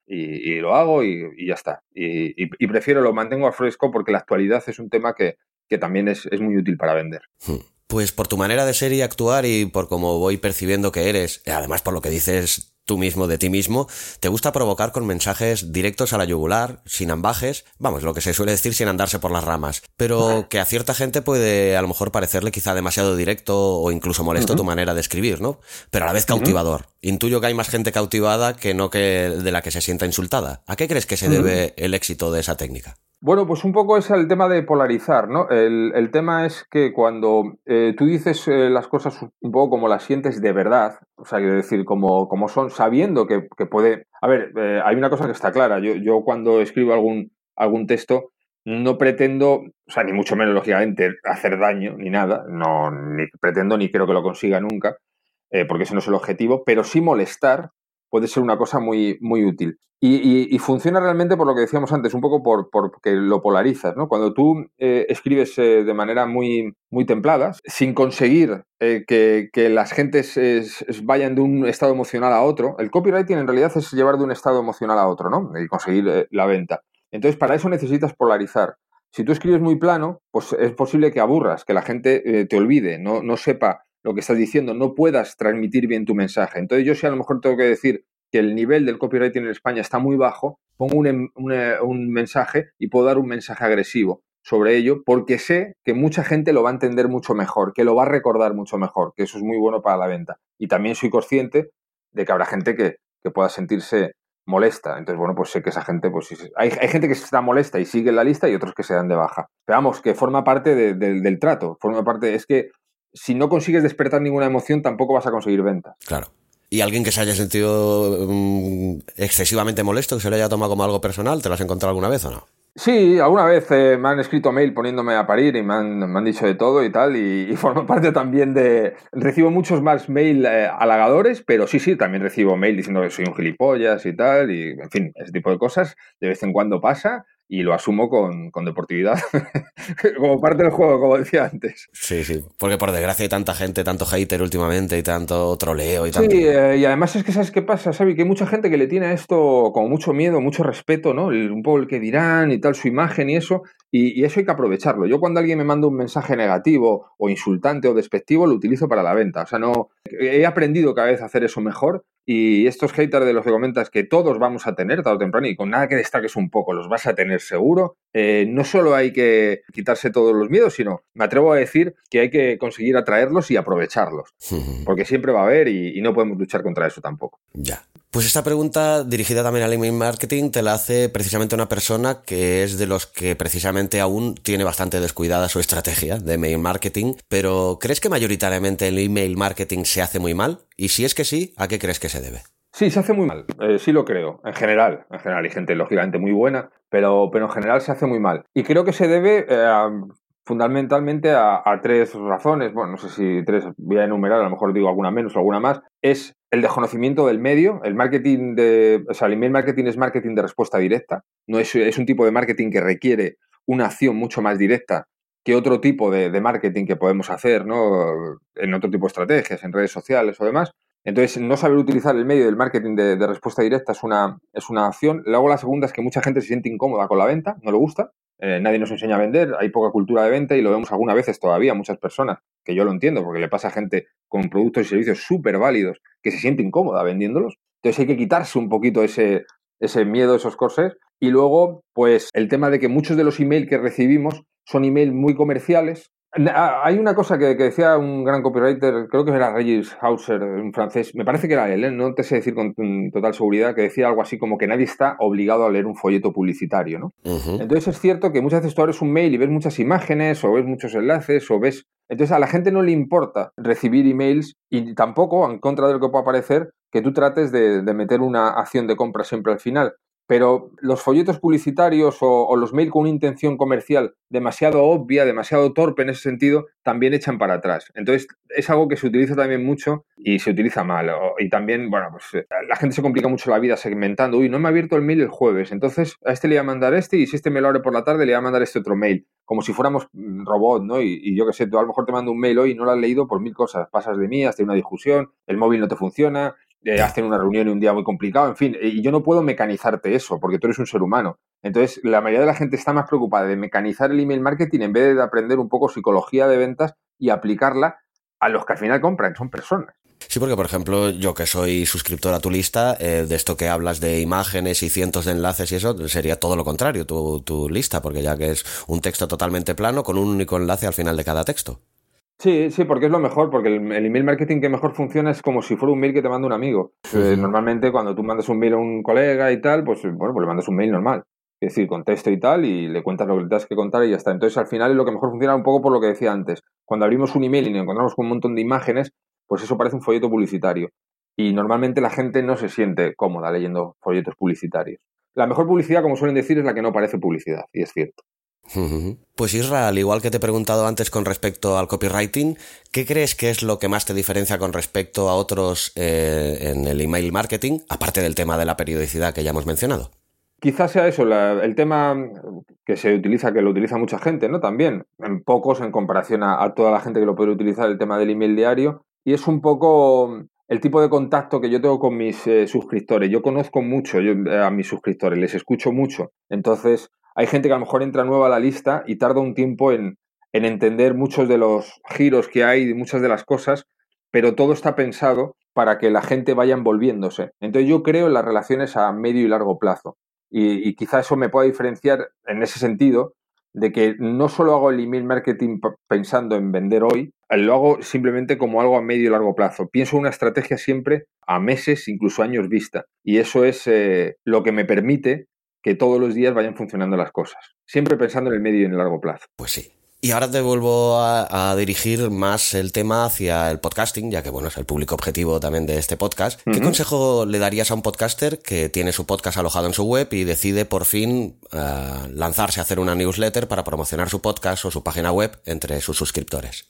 lo hago y, ya está. Y, prefiero lo mantengo a fresco porque la actualidad es un tema que, también es, es, muy útil para vender. Hmm. Pues por tu manera de ser y actuar y por cómo voy percibiendo que eres, además por lo que dices tú mismo de ti mismo, te gusta provocar con mensajes directos a la yugular, sin ambajes, vamos, lo que se suele decir sin andarse por las ramas, pero que a cierta gente puede a lo mejor parecerle quizá demasiado directo o incluso molesto tu manera de escribir, ¿no? Pero a la vez cautivador. Intuyo que hay más gente cautivada que no que de la que se sienta insultada. ¿A qué crees que se debe el éxito de esa técnica? Bueno, pues un poco es el tema de polarizar, ¿no? El, tema es que cuando eh, tú dices eh, las cosas un poco como las sientes de verdad, o sea, quiero decir, como, como son, sabiendo que, puede... A ver, eh, hay una cosa que está clara. Yo, yo cuando escribo algún, algún texto no pretendo, o sea, ni mucho menos, lógicamente, hacer daño ni nada. No, ni pretendo ni creo que lo consiga nunca, porque ese no es el objetivo, pero sí molestar puede ser una cosa muy, muy útil. Y, funciona realmente por lo que decíamos antes, un poco por, porque lo polarizas, ¿no? Cuando tú eh, escribes eh, de manera muy, muy templada, sin conseguir eh, que, las gentes vayan de un estado emocional a otro, el copywriting en realidad es llevar de un estado emocional a otro, ¿no? Y conseguir la venta. Entonces, para eso necesitas polarizar. Si tú escribes muy plano, pues es posible que aburras, que la gente te olvide, no, no sepa lo que estás diciendo, no puedas transmitir bien tu mensaje. Entonces yo si a lo mejor tengo que decir que el nivel del copywriting en España está muy bajo, pongo un, em, un, mensaje y puedo dar un mensaje agresivo sobre ello porque sé que mucha gente lo va a entender mucho mejor, que lo va a recordar mucho mejor, que eso es muy bueno para la venta. Y también soy consciente de que habrá gente que, pueda sentirse molesta. Entonces, bueno, pues sé que esa gente, pues hay, hay, gente que está molesta y sigue en la lista y otros que se dan de baja. Pero vamos, que forma parte del trato, forma parte, es que si no consigues despertar ninguna emoción, tampoco vas a conseguir ventas. Claro. ¿Y alguien que se haya sentido mm, excesivamente molesto, que se lo haya tomado como algo personal, ¿te lo has encontrado alguna vez o no? Sí, alguna vez eh, me han escrito mail poniéndome a parir y me han, dicho de todo y tal, y, forma parte también de... Recibo muchos más mail eh, halagadores, pero sí, sí, también recibo mail diciendo que soy un gilipollas y tal, y en fin, ese tipo de cosas de vez en cuando pasa, y lo asumo con, deportividad, como parte del juego, como decía antes. Sí, sí, porque por desgracia hay tanta gente, tanto hater últimamente y tanto troleo y tanto... Sí, eh, y además es que ¿sabes qué pasa, Xavi? Que hay mucha gente que le tiene a esto como mucho miedo, mucho respeto, ¿no? un poco el que dirán y tal, su imagen y eso, y, y, eso hay que aprovecharlo. Yo cuando alguien me manda un mensaje negativo o insultante o despectivo, lo utilizo para la venta. O sea, no... He aprendido cada vez a hacer eso mejor Y estos haters de los que comentas que todos vamos a tener tarde o temprano y con nada que destaques un poco, los vas a tener seguro. Eh, no solo hay que quitarse todos los miedos, sino me atrevo a decir que hay que conseguir atraerlos y aprovecharlos. Porque siempre va a haber y, y no podemos luchar contra eso tampoco. Ya. Pues esta pregunta dirigida también al email marketing te la hace precisamente una persona que es de los que precisamente aún tiene bastante descuidada su estrategia de email marketing, pero ¿crees que mayoritariamente el email marketing se hace muy mal? Y si es que sí, ¿a qué crees que se debe? Sí, se hace muy mal, eh, sí lo creo, en general, en general hay gente lógicamente muy buena, pero, pero en general se hace muy mal. Y creo que se debe eh, fundamentalmente a, tres razones, bueno, no sé si tres voy a enumerar, a lo mejor digo alguna menos o alguna más, es el desconocimiento del medio, el marketing de, o sea, el email marketing es marketing de respuesta directa, no es, es un tipo de marketing que requiere una acción mucho más directa que otro tipo de, marketing que podemos hacer, ¿no? En otro tipo de estrategias, en redes sociales o demás. Entonces, no saber utilizar el medio del marketing de, de, respuesta directa es una, es una acción. Luego, la segunda es que mucha gente se siente incómoda con la venta, no le gusta. Eh, nadie nos enseña a vender, hay poca cultura de venta y lo vemos algunas veces todavía, muchas personas, que yo lo entiendo, porque le pasa a gente con productos y servicios súper válidos que se siente incómoda vendiéndolos. Entonces hay que quitarse un poquito ese, ese miedo, esos corsés. Y luego, pues el tema de que muchos de los emails que recibimos son emails muy comerciales, hay una cosa que, decía un gran copywriter, creo que era Regis Hauser, un francés, me parece que era él, ¿eh? no te sé decir con total seguridad, que decía algo así como que nadie está obligado a leer un folleto publicitario, ¿no? Entonces es cierto que muchas veces tú abres un mail y ves muchas imágenes o ves muchos enlaces o ves... Entonces a la gente no le importa recibir emails y tampoco, en contra de lo que pueda parecer, que tú trates de meter una acción de compra siempre al final. Pero los folletos publicitarios o, los mails con una intención comercial demasiado obvia, demasiado torpe en ese sentido, también echan para atrás. Entonces, es algo que se utiliza también mucho y se utiliza mal. y también, bueno, pues eh, la gente se complica mucho la vida segmentando. Uy, no me ha abierto el mail el jueves, entonces a este le voy a mandar este y si este me lo abre por la tarde, le voy a mandar este otro mail. Como si fuéramos mm, robot, ¿no? Y, y yo qué sé, tú a lo mejor te mando un mail hoy y no lo has leído por mil cosas. Pasas de mí, has tenido una discusión, el móvil no te funciona, eh, hacen una reunión y un día muy complicado, en fin, y yo no puedo mecanizarte eso, porque tú eres un ser humano. Entonces, la mayoría de la gente está más preocupada de mecanizar el email marketing en vez de aprender un poco psicología de ventas y aplicarla a los que al final compran, son personas. Sí, porque por ejemplo, yo que soy suscriptor a tu lista, eh, de esto que hablas de imágenes y cientos de enlaces y eso, sería todo lo contrario, tu, tu lista, porque ya que es un texto totalmente plano con un único enlace al final de cada texto. Sí, sí, porque es lo mejor, porque el, email marketing que mejor funciona es como si fuera un mail que te manda un amigo. Eh, normalmente cuando tú mandas un mail a un colega y tal, pues bueno, pues le mandas un mail normal. Es decir, con texto y tal, y le cuentas lo que le tienes que contar y ya está. Entonces, al final es lo que mejor funciona un poco por lo que decía antes. Cuando abrimos un email y nos encontramos con un montón de imágenes, pues eso parece un folleto publicitario. Y normalmente la gente no se siente cómoda leyendo folletos publicitarios. La mejor publicidad, como suelen decir, es la que no parece publicidad, y es cierto. Pues Isra, al igual que te he preguntado antes con respecto al copywriting, ¿qué crees que es lo que más te diferencia con respecto a otros eh, en el email marketing, aparte del tema de la periodicidad que ya hemos mencionado? Quizás sea eso, el tema que se utiliza, que lo utiliza mucha gente, ¿no? También, en pocos en comparación a, toda la gente que lo puede utilizar, el tema del email diario, y es un poco el tipo de contacto que yo tengo con mis eh, suscriptores. Yo conozco mucho a mis suscriptores, les escucho mucho. Entonces, hay gente que a lo mejor entra nueva a la lista y tarda un tiempo en, entender muchos de los giros que hay, y muchas de las cosas, pero todo está pensado para que la gente vaya envolviéndose. Entonces yo creo en las relaciones a medio y largo plazo. Y, y quizá eso me pueda diferenciar en ese sentido de que no solo hago el email marketing pensando en vender hoy, lo hago simplemente como algo a medio y largo plazo. Pienso una estrategia siempre a meses, incluso años vista. Y eso es eh, lo que me permite que todos los días vayan funcionando las cosas. Siempre pensando en el medio y en el largo plazo. Pues sí. Y ahora te vuelvo a, dirigir más el tema hacia el podcasting, ya que bueno, es el público objetivo también de este podcast. ¿Qué consejo le darías a un podcaster que tiene su podcast alojado en su web y decide por fin eh, lanzarse a hacer una newsletter para promocionar su podcast o su página web entre sus suscriptores?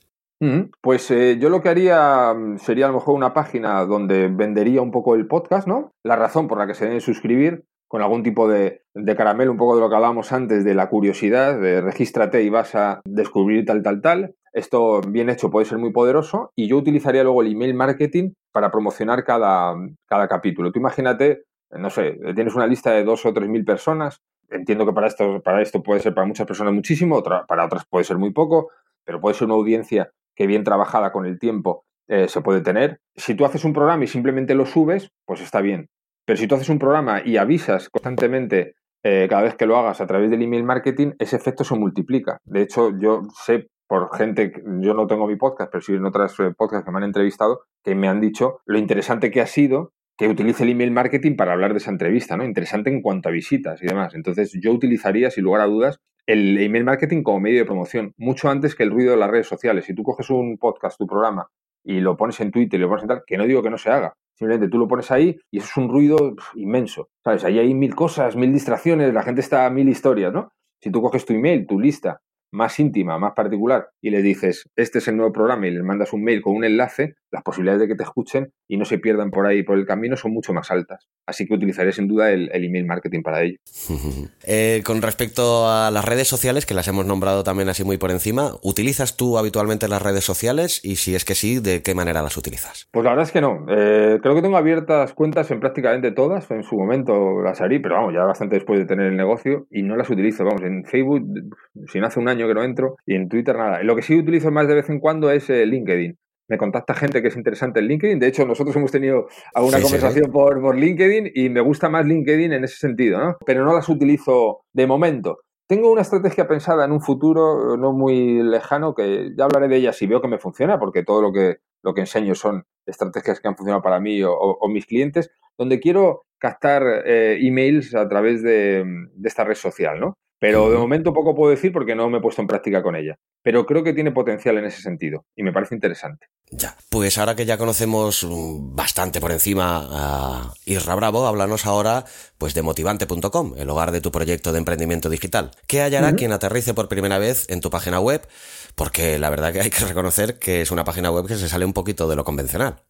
Pues eh, yo lo que haría mm, sería a lo mejor una página donde vendería un poco el podcast, ¿no? La razón por la que se deben suscribir, con algún tipo de, caramelo, un poco de lo que hablábamos antes, de la curiosidad, de regístrate y vas a descubrir tal, tal, tal. Esto bien hecho puede ser muy poderoso y yo utilizaría luego el email marketing para promocionar cada, cada capítulo. Tú imagínate, no sé, tienes una lista de dos o tres mil personas. Entiendo que para esto, para esto puede ser para muchas personas muchísimo, para otras puede ser muy poco, pero puede ser una audiencia que bien trabajada con el tiempo eh, se puede tener. Si tú haces un programa y simplemente lo subes, pues está bien. Pero si tú haces un programa y avisas constantemente eh, cada vez que lo hagas a través del email marketing, ese efecto se multiplica. De hecho, yo sé por gente, yo no tengo mi podcast, pero sí en otras eh, podcasts que me han entrevistado, que me han dicho lo interesante que ha sido que utilice el email marketing para hablar de esa entrevista, ¿no? Interesante en cuanto a visitas y demás. Entonces, yo utilizaría, sin lugar a dudas, el email marketing como medio de promoción, mucho antes que el ruido de las redes sociales. Si tú coges un podcast, tu programa, y lo pones en Twitter y lo pones en tal, que no digo que no se haga, simplemente tú lo pones ahí y eso es un ruido inmenso, ¿sabes? Ahí hay mil cosas, mil distracciones, la gente está a mil historias, ¿no? Si tú coges tu email, tu lista, más íntima, más particular, y le dices, este es el nuevo programa y le mandas un mail con un enlace, las posibilidades de que te escuchen y no se pierdan por ahí por el camino son mucho más altas. Así que utilizaré sin duda el, email marketing para ello. Eh, con respecto a las redes sociales, que las hemos nombrado también así muy por encima, ¿utilizas tú habitualmente las redes sociales? Y si es que sí, ¿de qué manera las utilizas? Pues la verdad es que no. Eh, creo que tengo abiertas cuentas en prácticamente todas. En su momento las harí, pero vamos, ya bastante después de tener el negocio y no las utilizo. Vamos, en Facebook, sin hace un año que no entro, y en Twitter nada. Lo que sí utilizo más de vez en cuando es eh, LinkedIn me contacta gente que es interesante en LinkedIn. De hecho, nosotros hemos tenido alguna conversación Por, por, LinkedIn y me gusta más LinkedIn en ese sentido, ¿no? Pero no las utilizo de momento. Tengo una estrategia pensada en un futuro no muy lejano, que ya hablaré de ella si veo que me funciona, porque todo lo que, lo que enseño son estrategias que han funcionado para mí o, mis clientes, donde quiero captar eh, emails a través de, de esta red social, ¿no? Pero de momento poco puedo decir porque no me he puesto en práctica con ella. Pero creo que tiene potencial en ese sentido y me parece interesante. Ya, pues ahora que ya conocemos bastante por encima a Isra Bravo, háblanos ahora pues de motivante.com, el hogar de tu proyecto de emprendimiento digital. ¿Qué hallará quien aterrice por primera vez en tu página web? Porque la verdad que hay que reconocer que es una página web que se sale un poquito de lo convencional.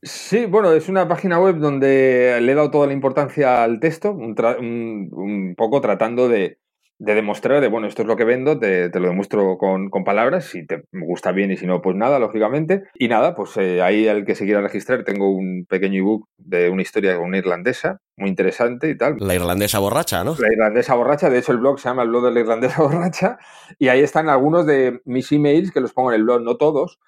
Sí, bueno, es una página web donde le he dado toda la importancia al texto, un poco tratando de, de demostrar de, bueno, esto es lo que vendo, te, lo demuestro con, palabras, si te gusta bien y si no, pues nada, lógicamente. Y nada, pues eh, ahí al que se quiera registrar tengo un pequeño ebook de una historia con una irlandesa, muy interesante y tal. La irlandesa borracha, ¿no? La irlandesa borracha, de hecho el blog se llama el blog de la irlandesa borracha, y ahí están algunos de mis emails que los pongo en el blog, no todos,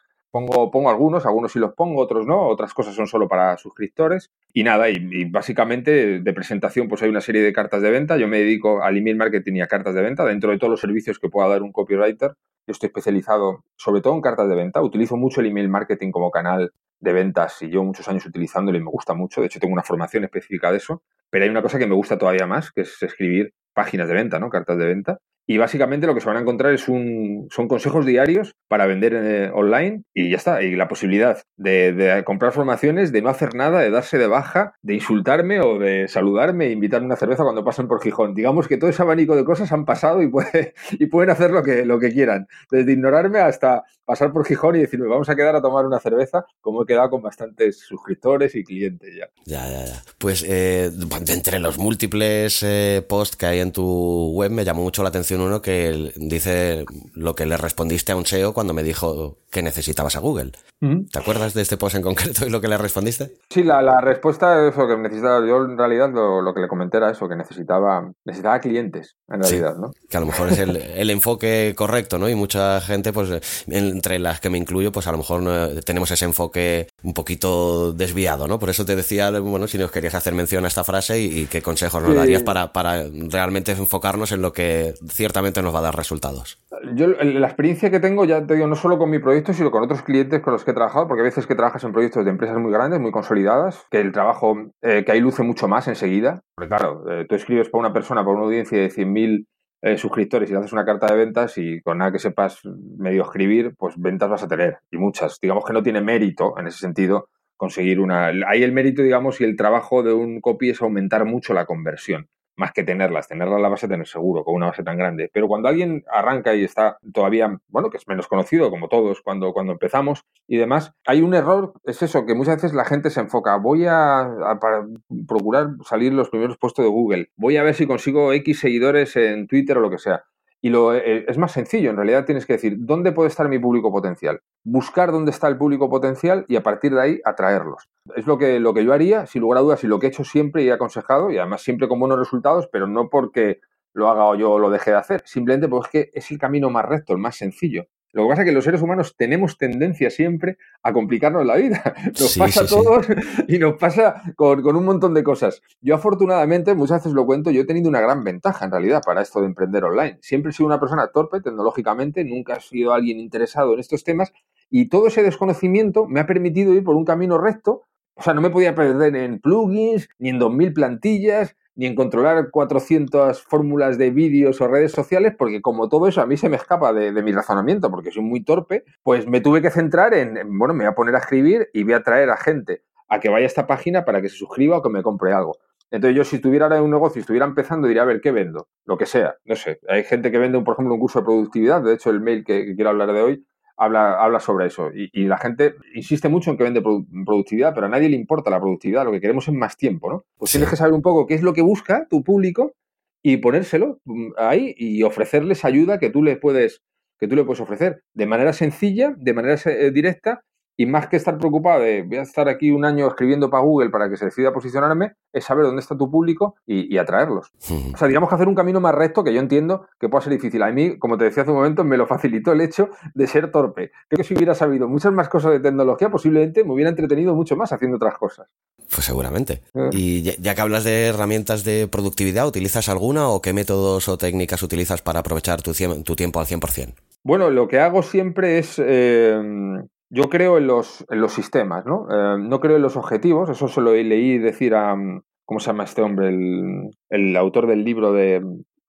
Pongo, algunos, algunos sí los pongo, otros no, otras cosas son solo para suscriptores. Y nada, y, básicamente de presentación pues hay una serie de cartas de venta. Yo me dedico al email marketing y a cartas de venta dentro de todos los servicios que pueda dar un copywriter. Yo estoy especializado sobre todo en cartas de venta. Utilizo mucho el email marketing como canal de ventas y llevo muchos años utilizándolo y me gusta mucho. De hecho, tengo una formación específica de eso. Pero hay una cosa que me gusta todavía más, que es escribir páginas de venta, ¿no? Cartas de venta. Y básicamente lo que se van a encontrar es un, son consejos diarios para vender eh, online y ya está. Y la posibilidad de, comprar formaciones, de no hacer nada, de darse de baja, de insultarme o de saludarme e invitarme una cerveza cuando pasen por Gijón. Digamos que todo ese abanico de cosas han pasado y, puede, y pueden hacer lo que, lo que quieran. Desde ignorarme hasta pasar por Gijón y decirme, vamos a quedar a tomar una cerveza, como he quedado con bastantes suscriptores y clientes ya. Ya, ya, ya. Pues eh, entre los múltiples eh, posts que hay en tu web me llamó mucho la atención uno que dice lo que le respondiste a un SEO cuando me dijo que necesitabas a Google. ¿Te acuerdas de este post en concreto y lo que le respondiste? Sí, la, respuesta es lo que necesitaba. Yo en realidad lo, que le comenté era eso, que necesitaba, necesitaba clientes, en realidad, ¿no? Que a lo mejor es el, enfoque correcto, ¿no? Y mucha gente, pues, entre las que me incluyo, pues a lo mejor tenemos ese enfoque un poquito desviado, ¿no? Por eso te decía, bueno, si nos querías hacer mención a esta frase y, qué consejos nos darías para, para realmente enfocarnos en lo que ciertamente nos va a dar resultados. Yo la experiencia que tengo, ya te digo, no solo con mi proyecto, sino con otros clientes con los que he trabajado, porque a veces que trabajas en proyectos de empresas muy grandes, muy consolidadas, que el trabajo, eh, que ahí luce mucho más enseguida. Porque claro, eh, tú escribes para una persona, para una audiencia de 100.000 eh, suscriptores y le haces una carta de ventas y con nada que sepas medio escribir, pues ventas vas a tener, y muchas. Digamos que no tiene mérito en ese sentido conseguir una... Ahí el mérito, digamos, y el trabajo de un copy es aumentar mucho la conversión más que tenerlas. Tenerlas la vas a tener seguro con una base tan grande. Pero cuando alguien arranca y está todavía, bueno, que es menos conocido, como todos cuando, cuando empezamos y demás, hay un error, es eso, que muchas veces la gente se enfoca, voy a, procurar salir los primeros puestos de Google, voy a ver si consigo X seguidores en Twitter o lo que sea. Y lo, eh, es más sencillo, en realidad tienes que decir, ¿dónde puede estar mi público potencial? Buscar dónde está el público potencial y a partir de ahí atraerlos. Es lo que, lo que yo haría, sin lugar a dudas, y lo que he hecho siempre y he aconsejado, y además siempre con buenos resultados, pero no porque lo haga o yo lo deje de hacer, simplemente porque es el camino más recto, el más sencillo. Lo que pasa es que los seres humanos tenemos tendencia siempre a complicarnos la vida. Nos pasa a todos y nos pasa con, con, un montón de cosas. Yo afortunadamente, muchas veces lo cuento, yo he tenido una gran ventaja en realidad para esto de emprender online. Siempre he sido una persona torpe tecnológicamente, nunca he sido alguien interesado en estos temas y todo ese desconocimiento me ha permitido ir por un camino recto. O sea, no me podía perder en plugins, ni en 2.000 plantillas, ni en controlar 400 fórmulas de vídeos o redes sociales, porque como todo eso a mí se me escapa de, mi razonamiento, porque soy muy torpe, pues me tuve que centrar en, bueno, me voy a poner a escribir y voy a traer a gente a que vaya a esta página para que se suscriba o que me compre algo. Entonces yo si estuviera ahora un negocio, estuviera empezando, diría, a ver, ¿qué vendo? Lo que sea, no sé. Hay gente que vende, por ejemplo, un curso de productividad, de hecho el mail que quiero hablar de hoy habla, habla sobre eso. Y, la gente insiste mucho en que vende productividad, pero a nadie le importa la productividad, lo que queremos es más tiempo, ¿no? Pues tienes que saber un poco qué es lo que busca tu público y ponérselo mm, ahí y ofrecerles ayuda que tú le puedes que tú le puedes ofrecer de manera sencilla, de manera eh, directa y más que estar preocupado de voy a estar aquí un año escribiendo para Google para que se decida posicionarme, es saber dónde está tu público y, atraerlos. O sea, digamos que hacer un camino más recto que yo entiendo que pueda ser difícil. A mí, como te decía hace un momento, me lo facilitó el hecho de ser torpe. Creo que si hubiera sabido muchas más cosas de tecnología, posiblemente me hubiera entretenido mucho más haciendo otras cosas. Pues seguramente. Eh. Y ya, que hablas de herramientas de productividad, ¿utilizas alguna o qué métodos o técnicas utilizas para aprovechar tu, tu tiempo al 100%? Bueno, lo que hago siempre es eh, yo creo en los, en los sistemas, ¿no? Eh, no creo en los objetivos, eso se lo leí decir a, ¿cómo se llama este hombre? El, el autor del libro de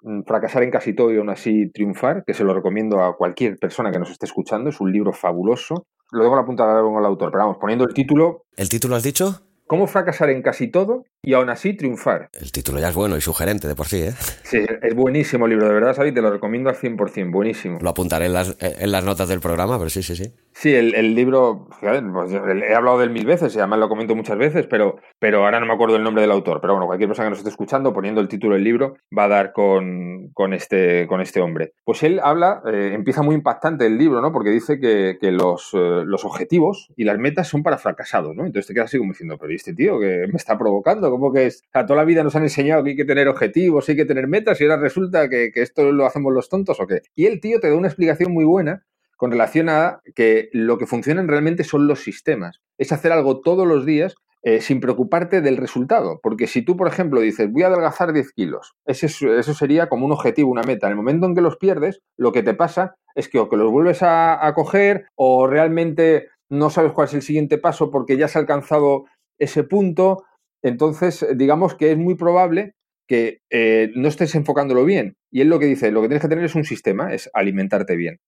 mm, Fracasar en casi todo y aún así triunfar, que se lo recomiendo a cualquier persona que nos esté escuchando, es un libro fabuloso. Lo dejo la punta de el autor, pero vamos, poniendo el título... ¿El título has dicho? ¿Cómo fracasar en casi todo y aún así triunfar? El título ya es bueno y sugerente de por sí, ¿eh? Sí, es buenísimo el libro, de verdad, Xavi, te lo recomiendo al 100%, buenísimo. Lo apuntaré en las, en las notas del programa, pero sí, sí, sí. Sí, el, libro, pues, he hablado de él mil veces y además lo comento muchas veces, pero, pero ahora no me acuerdo el nombre del autor. Pero bueno, cualquier persona que nos esté escuchando, poniendo el título del libro, va a dar con, con, este, con este hombre. Pues él habla, eh, empieza muy impactante el libro, ¿no? Porque dice que, que los, eh, los, objetivos y las metas son para fracasados, ¿no? Entonces te quedas así como diciendo, pero ¿y este tío que me está provocando? ¿Cómo que es? A toda la vida nos han enseñado que hay que tener objetivos, hay que tener metas y ahora resulta que, que esto lo hacemos los tontos o qué. Y el tío te da una explicación muy buena con relación a que lo que funcionan realmente son los sistemas. Es hacer algo todos los días eh, sin preocuparte del resultado. Porque si tú, por ejemplo, dices, voy a adelgazar 10 kilos, eso sería como un objetivo, una meta. En el momento en que los pierdes, lo que te pasa es que o que los vuelves a, a coger o realmente no sabes cuál es el siguiente paso porque ya has alcanzado ese punto. Entonces, digamos que es muy probable que eh, no estés enfocándolo bien. Y él lo que dice, lo que tienes que tener es un sistema, es alimentarte bien.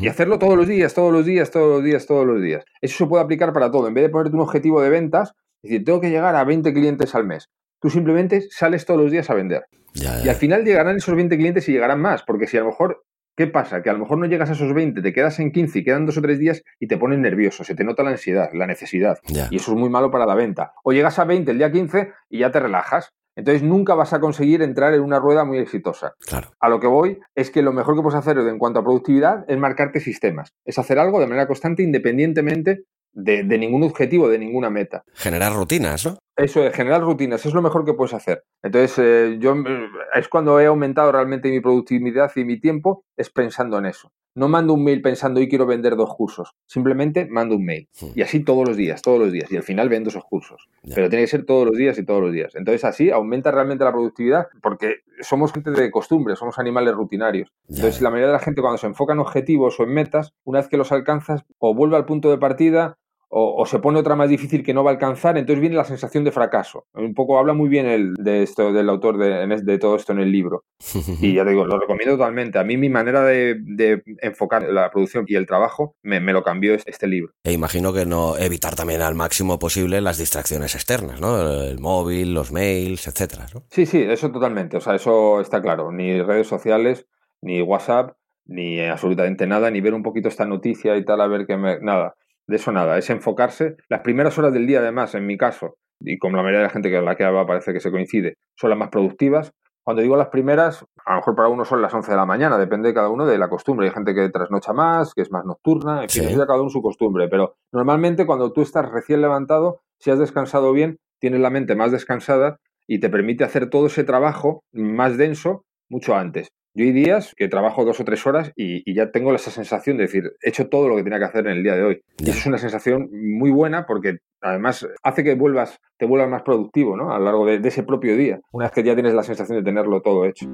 y hacerlo todos los días, todos los días, todos los días, todos los días. Eso se puede aplicar para todo. En vez de ponerte un objetivo de ventas, es decir, tengo que llegar a 20 clientes al mes. Tú simplemente sales todos los días a vender. Y al final llegarán esos 20 clientes y llegarán más, porque si a lo mejor, ¿qué pasa? Que a lo mejor no llegas a esos 20, te quedas en 15 y quedan dos o tres días y te pones nervioso, se te nota la ansiedad, la necesidad. Y eso es muy malo para la venta. O llegas a 20 el día 15 y ya te relajas entonces nunca vas a conseguir entrar en una rueda muy exitosa. Claro. A lo que voy es que lo mejor que puedes hacer en cuanto a productividad es marcarte sistemas. Es hacer algo de manera constante independientemente de, ningún objetivo, de ninguna meta. Generar rutinas, ¿no? Eso es, generar rutinas, es lo mejor que puedes hacer. Entonces, eh, yo eh, es cuando he aumentado realmente mi productividad y mi tiempo, es pensando en eso. No mando un mail pensando hoy quiero vender dos cursos. Simplemente mando un mail. Hmm. Y así todos los días, todos los días. Y al final vendo esos cursos. Pero tiene que ser todos los días y todos los días. Entonces así aumenta realmente la productividad porque somos gente de costumbre, somos animales rutinarios. Entonces la mayoría de la gente cuando se enfoca en objetivos o en metas, una vez que los alcanzas, o vuelve al punto de partida o, se pone otra más difícil que no va a alcanzar, entonces viene la sensación de fracaso. Un poco habla muy bien el, de esto, del autor de, de, todo esto en el libro. Y ya te digo, lo recomiendo totalmente. A mí mi manera de, enfocar la producción y el trabajo me, lo cambió este libro. E imagino que no evitar también al máximo posible las distracciones externas, ¿no? El móvil, los mails, etcétera, ¿no? Sí, sí, eso totalmente. O sea, eso está claro. Ni redes sociales, ni WhatsApp, ni absolutamente nada, ni ver un poquito esta noticia y tal, a ver qué me... Nada de eso nada, es enfocarse. Las primeras horas del día, además, en mi caso, y como la mayoría de la gente que la que habla parece que se coincide, son las más productivas. Cuando digo las primeras, a lo mejor para uno son las 11 de la mañana, depende de cada uno de la costumbre. Hay gente que trasnocha más, que es más nocturna, en fin, cada uno su costumbre. Pero normalmente cuando tú estás recién levantado, si has descansado bien, tienes la mente más descansada y te permite hacer todo ese trabajo más denso mucho antes. Yo hay días que trabajo dos o tres horas y, ya tengo esa sensación de decir, he hecho todo lo que tenía que hacer en el día de hoy. Y eso es una sensación muy buena porque además hace que vuelvas, te vuelvas más productivo ¿no? a lo largo de, de ese propio día, una vez que ya tienes la sensación de tenerlo todo hecho.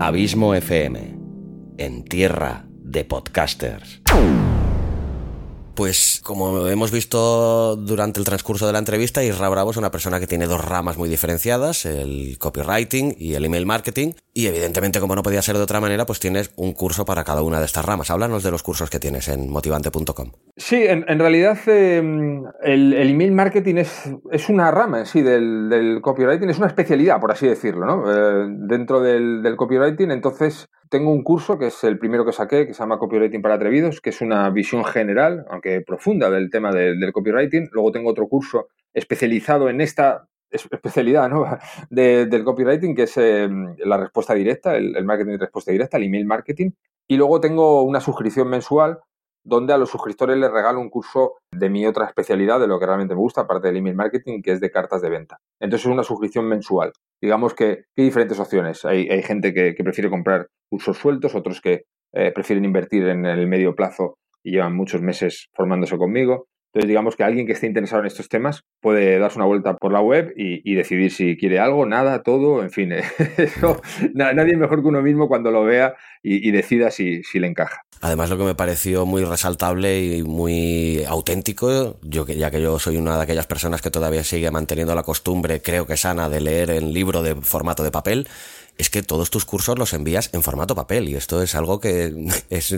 Abismo FM, en tierra de podcasters. Pues como hemos visto durante el transcurso de la entrevista, Isra Bravo es una persona que tiene dos ramas muy diferenciadas, el copywriting y el email marketing, y evidentemente como no podía ser de otra manera, pues tienes un curso para cada una de estas ramas. Háblanos de los cursos que tienes en motivante.com. Sí, en, realidad em, el, email marketing es, es, una rama en sí del, copywriting, es una especialidad, por así decirlo, ¿no? Eh, dentro del, del copywriting, entonces tengo un curso que es el primero que saqué, que se llama Copywriting para Atrevidos, que es una visión general, aunque profunda, del tema del, copywriting. Luego tengo otro curso especializado en esta especialidad ¿no? del copywriting, que es em, la respuesta directa, el, el, marketing de respuesta directa, el email marketing. Y luego tengo una suscripción mensual donde a los suscriptores les regalo un curso de mi otra especialidad, de lo que realmente me gusta, aparte del email marketing, que es de cartas de venta. Entonces es una suscripción mensual. Digamos que hay diferentes opciones. Hay, gente que, prefiere comprar cursos sueltos, otros que eh, prefieren invertir en el medio plazo y llevan muchos meses formándose conmigo. Entonces, digamos que alguien que esté interesado en estos temas puede darse una vuelta por la web y, decidir si quiere algo, nada, todo, en fin. Eso, nadie mejor que uno mismo cuando lo vea y, decida si, si, le encaja. Además, lo que me pareció muy resaltable y muy auténtico, yo ya que yo soy una de aquellas personas que todavía sigue manteniendo la costumbre, creo que sana, de leer el libro de formato de papel, es que todos tus cursos los envías en formato papel y esto es algo que es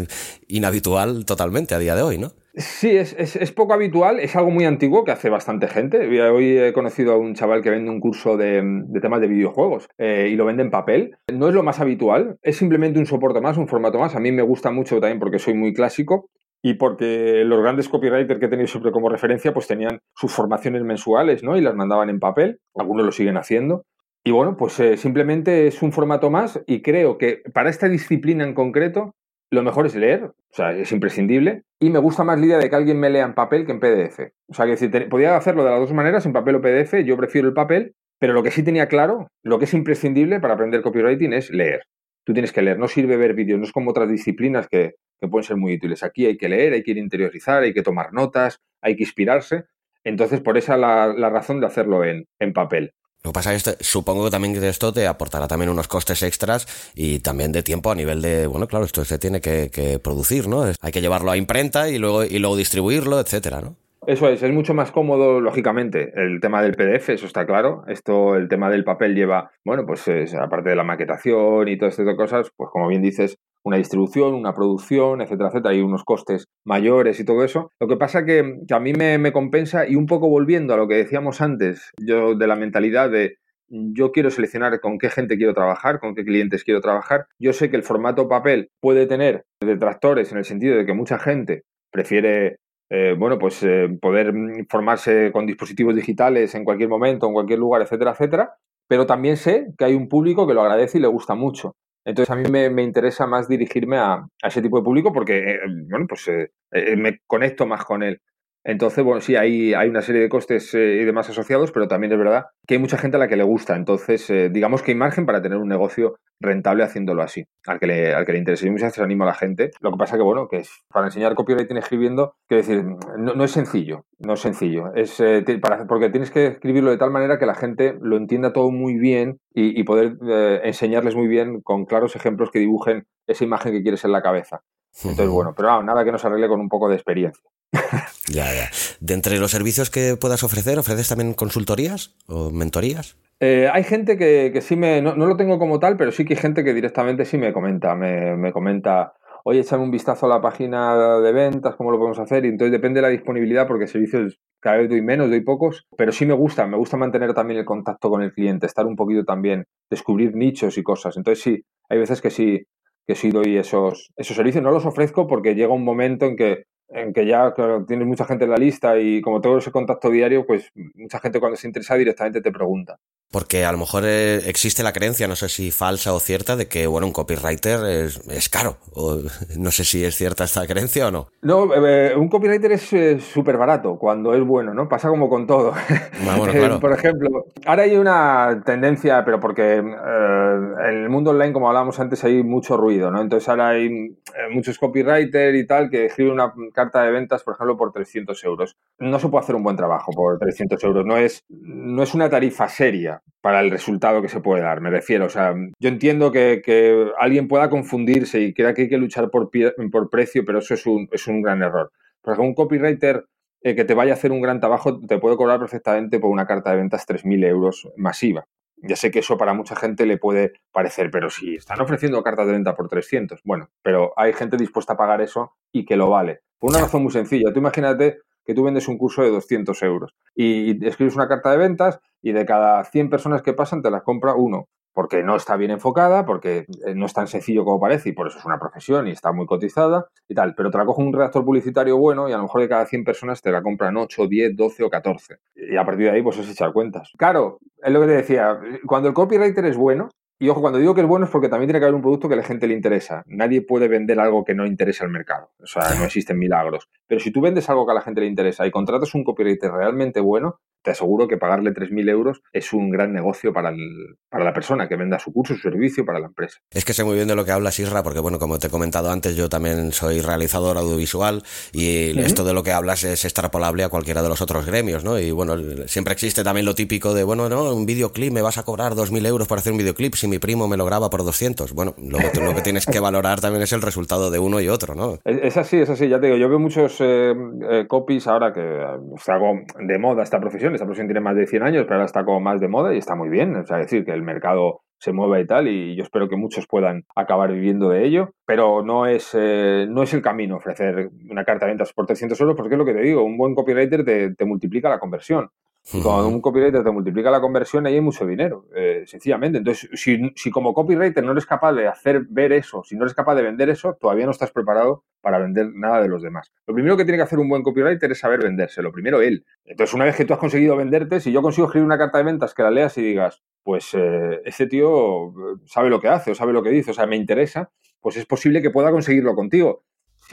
inhabitual totalmente a día de hoy, ¿no? Sí, es, poco habitual, es algo muy antiguo que hace bastante gente. Hoy he conocido a un chaval que vende un curso de, temas de videojuegos eh, y lo vende en papel. No es lo más habitual, es simplemente un soporte más, un formato más. A mí me gusta mucho también porque soy muy clásico y porque los grandes copywriters que he tenido siempre como referencia pues tenían sus formaciones mensuales ¿no? y las mandaban en papel, algunos lo siguen haciendo. Y bueno, pues eh, simplemente es un formato más y creo que para esta disciplina en concreto lo mejor es leer, o sea, es imprescindible. Y me gusta más la idea de que alguien me lea en papel que en PDF. O sea, que si podía hacerlo de las dos maneras, en papel o PDF, yo prefiero el papel, pero lo que sí tenía claro, lo que es imprescindible para aprender copywriting es leer. Tú tienes que leer, no sirve ver vídeos, no es como otras disciplinas que, pueden ser muy útiles. Aquí hay que leer, hay que interiorizar, hay que tomar notas, hay que inspirarse. Entonces, por esa la, la razón de hacerlo en, en papel. Lo que pasa es que supongo que también esto te aportará también unos costes extras y también de tiempo a nivel de, bueno, claro, esto se tiene que, producir, ¿no? Hay que llevarlo a imprenta y luego, y luego distribuirlo, etcétera, ¿no? Eso es, es mucho más cómodo, lógicamente, el tema del PDF, eso está claro. Esto, el tema del papel lleva, bueno, pues aparte de la maquetación y todas estas cosas, pues como bien dices, una distribución, una producción, etcétera, etcétera, hay unos costes mayores y todo eso. Lo que pasa que, que a mí me, compensa y un poco volviendo a lo que decíamos antes, yo de la mentalidad de yo quiero seleccionar con qué gente quiero trabajar, con qué clientes quiero trabajar. Yo sé que el formato papel puede tener detractores en el sentido de que mucha gente prefiere, eh, bueno, pues eh, poder formarse con dispositivos digitales en cualquier momento, en cualquier lugar, etcétera, etcétera. Pero también sé que hay un público que lo agradece y le gusta mucho. Entonces a mí me, interesa más dirigirme a, ese tipo de público porque, eh, bueno, pues eh, eh, me conecto más con él. Entonces, bueno, sí, hay, hay una serie de costes y demás asociados, pero también es verdad que hay mucha gente a la que le gusta. Entonces, digamos que hay margen para tener un negocio rentable haciéndolo así, al que le, al que le interese. Yo muchas veces animo a la gente. Lo que pasa que, bueno, que es, para enseñar copywriting escribiendo, quiero decir, no, es sencillo, no es sencillo. Es, para, porque tienes que escribirlo de tal manera que la gente lo entienda todo muy bien y, poder eh, enseñarles muy bien con claros ejemplos que dibujen esa imagen que quieres en la cabeza. Entonces, bueno, pero nada que nos arregle con un poco de experiencia. ya, ya. De entre los servicios que puedas ofrecer, ¿ofreces también consultorías o mentorías? Eh, hay gente que, sí me, no, lo tengo como tal, pero sí que hay gente que directamente sí me comenta, me, me comenta, oye, échame un vistazo a la página de ventas, cómo lo podemos hacer, y entonces depende de la disponibilidad, porque servicios cada vez doy menos, doy pocos, pero sí me gusta, me gusta mantener también el contacto con el cliente, estar un poquito también, descubrir nichos y cosas. Entonces sí, hay veces que sí, que sí doy esos, esos servicios. No los ofrezco porque llega un momento en que, en que ya tienes mucha gente en la lista y como tengo ese contacto diario, pues mucha gente cuando se interesa directamente te pregunta. Porque a lo mejor eh, existe la creencia, no sé si falsa o cierta, de que, bueno, un copywriter es, caro. O, no sé si es cierta esta creencia o no. No, eh, un copywriter es súper barato cuando es bueno, ¿no? Pasa como con todo. Ah, por ejemplo, ahora hay una tendencia, pero porque en el mundo online, como hablábamos antes, hay mucho ruido, ¿no? Entonces ahora hay muchos copywriters y tal que escriben una carta de ventas, por ejemplo, por 300 euros. No se puede hacer un buen trabajo por 300 euros. No es, no es una tarifa seria para el resultado que se puede dar, me refiero. O sea, yo entiendo que, alguien pueda confundirse y crea que hay que luchar por, por precio, pero eso es un, es un gran error. Por ejemplo, un copywriter eh, que te vaya a hacer un gran trabajo te puede cobrar perfectamente por una carta de ventas 3.000 euros masiva. Ya sé que eso para mucha gente le puede parecer, pero si están ofreciendo cartas de venta por 300, bueno, pero hay gente dispuesta a pagar eso y que lo vale. Por una razón muy sencilla. Tú imagínate que tú vendes un curso de 200 euros y escribes una carta de ventas y de cada 100 personas que pasan te las compra uno porque no está bien enfocada, porque eh, no es tan sencillo como parece y por eso es una profesión y está muy cotizada y tal. Pero te la coge un redactor publicitario bueno y a lo mejor de cada 100 personas te la compran 8, 10, 12 o 14. Y a partir de ahí pues es echar cuentas. Claro, es lo que te decía, cuando el copywriter es bueno, y ojo, cuando digo que es bueno es porque también tiene que haber un producto que a la gente le interesa. Nadie puede vender algo que no interese al mercado. O sea, no existen milagros. Pero si tú vendes algo que a la gente le interesa y contratas un copywriter realmente bueno, te aseguro que pagarle 3.000 euros es un gran negocio para, el, para la persona que venda su curso, su servicio, para la empresa. Es que sé muy bien de lo que hablas, Isra, porque bueno, como te he comentado antes, yo también soy realizador audiovisual y esto de lo que hablas es extrapolable a cualquiera de los otros gremios, ¿no? Y bueno, siempre existe también lo típico de, bueno, no, un videoclip, me vas a cobrar 2.000 euros para hacer un videoclip si mi primo me lo graba por 200. Bueno, lo, lo que tienes que valorar también es el resultado de uno y otro, ¿no? Es, así, es así, ya te digo, yo veo muchos eh, eh, copies ahora que se hago de moda esta profesión, esta profesión tiene más de 100 años, pero ahora está como más de moda y está muy bien. O sea, decir que el mercado se mueva y tal, y yo espero que muchos puedan acabar viviendo de ello, pero no es, eh, no es el camino ofrecer una carta de ventas por 300 euros, porque es lo que te digo, un buen copywriter te multiplica la conversión. Y cuando un copywriter te multiplica la conversión, ahí hay mucho dinero, eh, sencillamente. Entonces, si, si, como copywriter no eres capaz de hacer ver eso, si no eres capaz de vender eso, todavía no estás preparado para vender nada de los demás. Lo primero que tiene que hacer un buen copywriter es saber venderse, lo primero él. Entonces, una vez que tú has conseguido venderte, si yo consigo escribir una carta de ventas que la leas y digas, pues eh, ese tío sabe lo que hace o sabe lo que dice, o sea, me interesa, pues es posible que pueda conseguirlo contigo.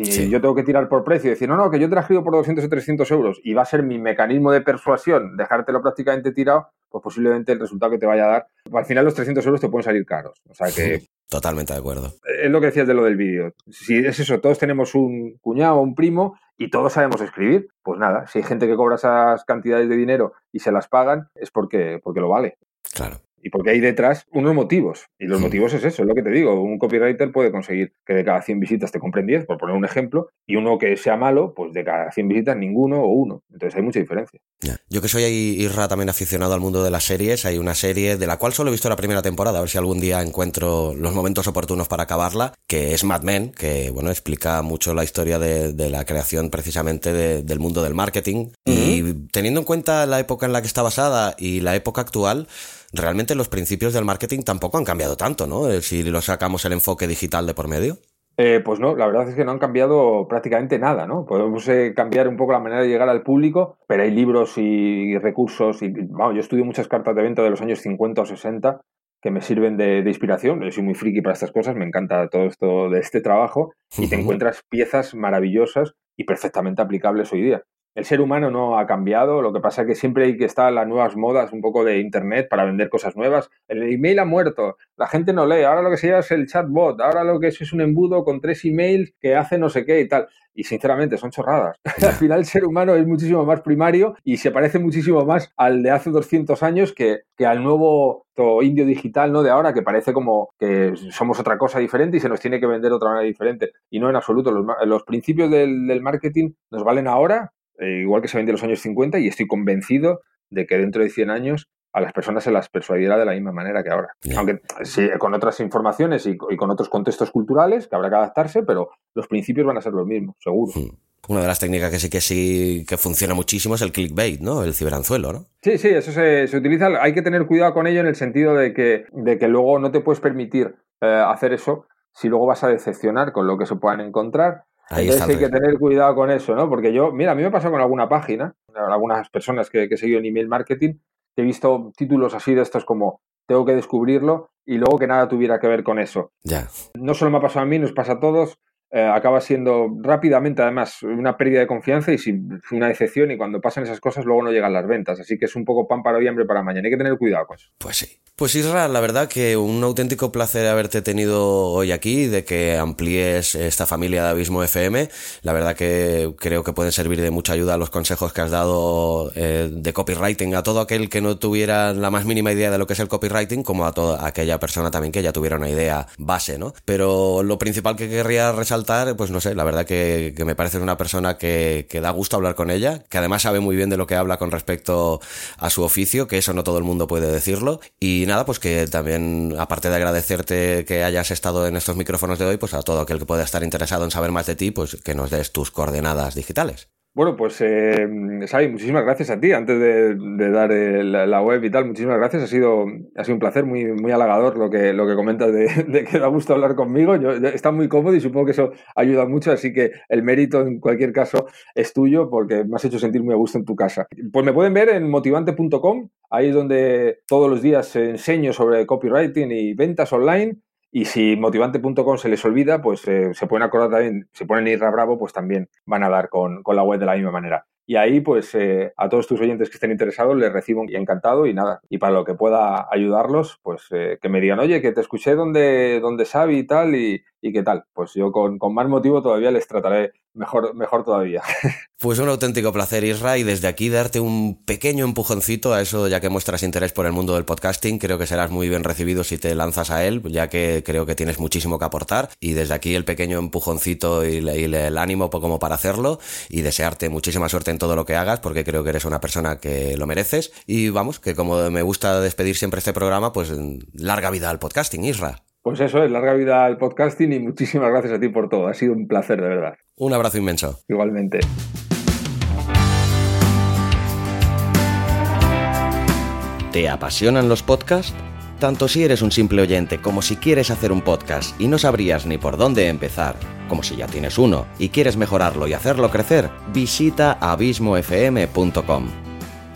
Si yo tengo que tirar por precio y decir, no, no, que yo te la escribo por 200 o 300 euros y va a ser mi mecanismo de persuasión dejártelo prácticamente tirado, pues posiblemente el resultado que te vaya a dar, al final los 300 euros te pueden salir caros. O sea que... Totalmente de acuerdo. Es lo que decías de lo del vídeo. Si es eso, todos tenemos un cuñado o un primo y todos sabemos escribir, pues nada, si hay gente que cobra esas cantidades de dinero y se las pagan, es porque, porque lo vale. Claro y porque hay detrás unos motivos. Y los motivos es eso, es lo que te digo. Un copywriter puede conseguir que de cada 100 visitas te compren 10, por poner un ejemplo, y uno que sea malo, pues de cada 100 visitas ninguno o uno. Entonces hay mucha diferencia. Yo que soy Irra también aficionado al mundo de las series, hay una serie de la cual solo he visto la primera temporada, a ver si algún día encuentro los momentos oportunos para acabarla, que es Mad Men, que bueno, explica mucho la historia de, la creación precisamente del mundo del marketing. Y teniendo en cuenta la época en la que está basada y la época actual, realmente los principios del marketing tampoco han cambiado tanto, ¿no? Eh, si lo sacamos el enfoque digital de por medio. Eh, pues no, la verdad es que no han cambiado prácticamente nada, ¿no? Podemos eh, cambiar un poco la manera de llegar al público, pero hay libros y, recursos y, vamos, yo estudio muchas cartas de venta de los años 50 o 60 que me sirven de, inspiración. Yo soy muy friki para estas cosas, me encanta todo esto de este trabajo y te encuentras piezas maravillosas y perfectamente aplicables hoy día el ser humano no ha cambiado, lo que pasa es que siempre hay que estar las nuevas modas un poco de Internet para vender cosas nuevas. El email ha muerto, la gente no lee, ahora lo que se llama es el chatbot, ahora lo que es es un embudo con tres emails que hace no sé qué y tal. Y sinceramente son chorradas. al final el ser humano es muchísimo más primario y se parece muchísimo más al de hace 200 años que, al nuevo indio digital ¿no? de ahora, que parece como que somos otra cosa diferente y se nos tiene que vender de otra manera diferente. Y no en absoluto. Los, principios del marketing nos valen ahora eh, igual que se vende en los años 50 y estoy convencido de que dentro de 100 años a las personas se las persuadirá de la misma manera que ahora. Aunque sí, con otras informaciones y, con otros contextos culturales que habrá que adaptarse, pero los principios van a ser los mismos, seguro. Hmm. Una de las técnicas que sí que sí que funciona muchísimo es el clickbait, ¿no? El ciberanzuelo, ¿no? Sí, sí, eso se, utiliza. Hay que tener cuidado con ello en el sentido de que, de que luego no te puedes permitir eh, hacer eso si luego vas a decepcionar con lo que se puedan encontrar entonces hay que tener cuidado con eso, ¿no? Porque yo, mira, a mí me ha pasado con alguna página, algunas personas que, que he seguido en email marketing, he visto títulos así de estos como tengo que descubrirlo y luego que nada tuviera que ver con eso. Ya. No solo me ha pasado a mí, nos pasa a todos. Eh, acaba siendo rápidamente, además, una pérdida de confianza y una decepción. Y cuando pasan esas cosas, luego no llegan las ventas. Así que es un poco pan para hoy, hambre para mañana. Hay que tener cuidado con eso. Pues sí. Pues Isra, la verdad que un auténtico placer haberte tenido hoy aquí, de que amplíes esta familia de Abismo FM. La verdad que creo que pueden servir de mucha ayuda los consejos que has dado eh, de copywriting a todo aquel que no tuviera la más mínima idea de lo que es el copywriting, como a toda aquella persona también que ya tuviera una idea base, ¿no? Pero lo principal que querría resaltar, pues no sé, la verdad que, me parece una persona que, que da gusto hablar con ella, que además sabe muy bien de lo que habla con respecto a su oficio, que eso no todo el mundo puede decirlo. Y nada, pues que también, aparte de agradecerte que hayas estado en estos micrófonos de hoy, pues a todo aquel que pueda estar interesado en saber más de ti, pues que nos des tus coordenadas digitales. Bueno, pues eh, muchísimas gracias a ti. Antes de, dar la web y tal, muchísimas gracias. Ha sido, ha sido un placer, muy, muy halagador lo que, lo que comentas de, que da gusto hablar conmigo. Yo, está muy cómodo y supongo que eso ayuda mucho, así que el mérito en cualquier caso es tuyo porque me has hecho sentir muy a gusto en tu casa. Pues me pueden ver en motivante.com, ahí es donde todos los días enseño sobre copywriting y ventas online y si motivante.com se les olvida, pues eh, se pueden acordar también, se ponen Irra Bravo, pues también van a dar con, con la web de la misma manera. Y ahí, pues, eh, a todos tus oyentes que estén interesados, les recibo encantado y nada. Y para lo que pueda ayudarlos, pues eh, que me digan, oye, que te escuché donde, donde Xavi y tal, y, y qué tal. Pues yo con, con, más motivo todavía les trataré mejor, mejor todavía. Pues un auténtico placer, Isra, y desde aquí darte un pequeño empujoncito a eso, ya que muestras interés por el mundo del podcasting. Creo que serás muy bien recibido si te lanzas a él, ya que creo que tienes muchísimo que aportar. Y desde aquí el pequeño empujoncito y, el ánimo como para hacerlo, y desearte muchísima suerte en todo lo que hagas, porque creo que eres una persona que lo mereces. Y vamos, que como me gusta despedir siempre este programa, pues larga vida al podcasting, Isra. Pues eso es, larga vida al podcasting y muchísimas gracias a ti por todo. Ha sido un placer, de verdad. Un abrazo inmenso. Igualmente. ¿Te apasionan los podcasts? Tanto si eres un simple oyente como si quieres hacer un podcast y no sabrías ni por dónde empezar, como si ya tienes uno y quieres mejorarlo y hacerlo crecer, visita abismofm.com.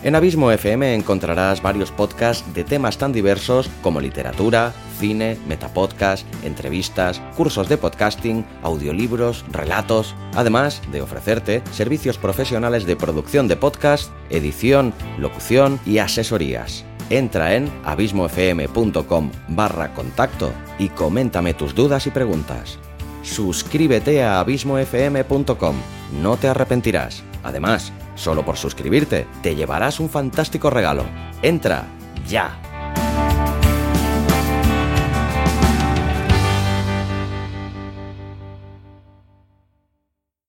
En Abismo FM encontrarás varios podcasts de temas tan diversos como literatura, cine, metapodcast, entrevistas, cursos de podcasting, audiolibros, relatos, además de ofrecerte servicios profesionales de producción de podcast, edición, locución y asesorías. Entra en abismofm.com barra contacto y coméntame tus dudas y preguntas. Suscríbete a abismofm.com, no te arrepentirás. Además, Solo por suscribirte te llevarás un fantástico regalo. Entra ya.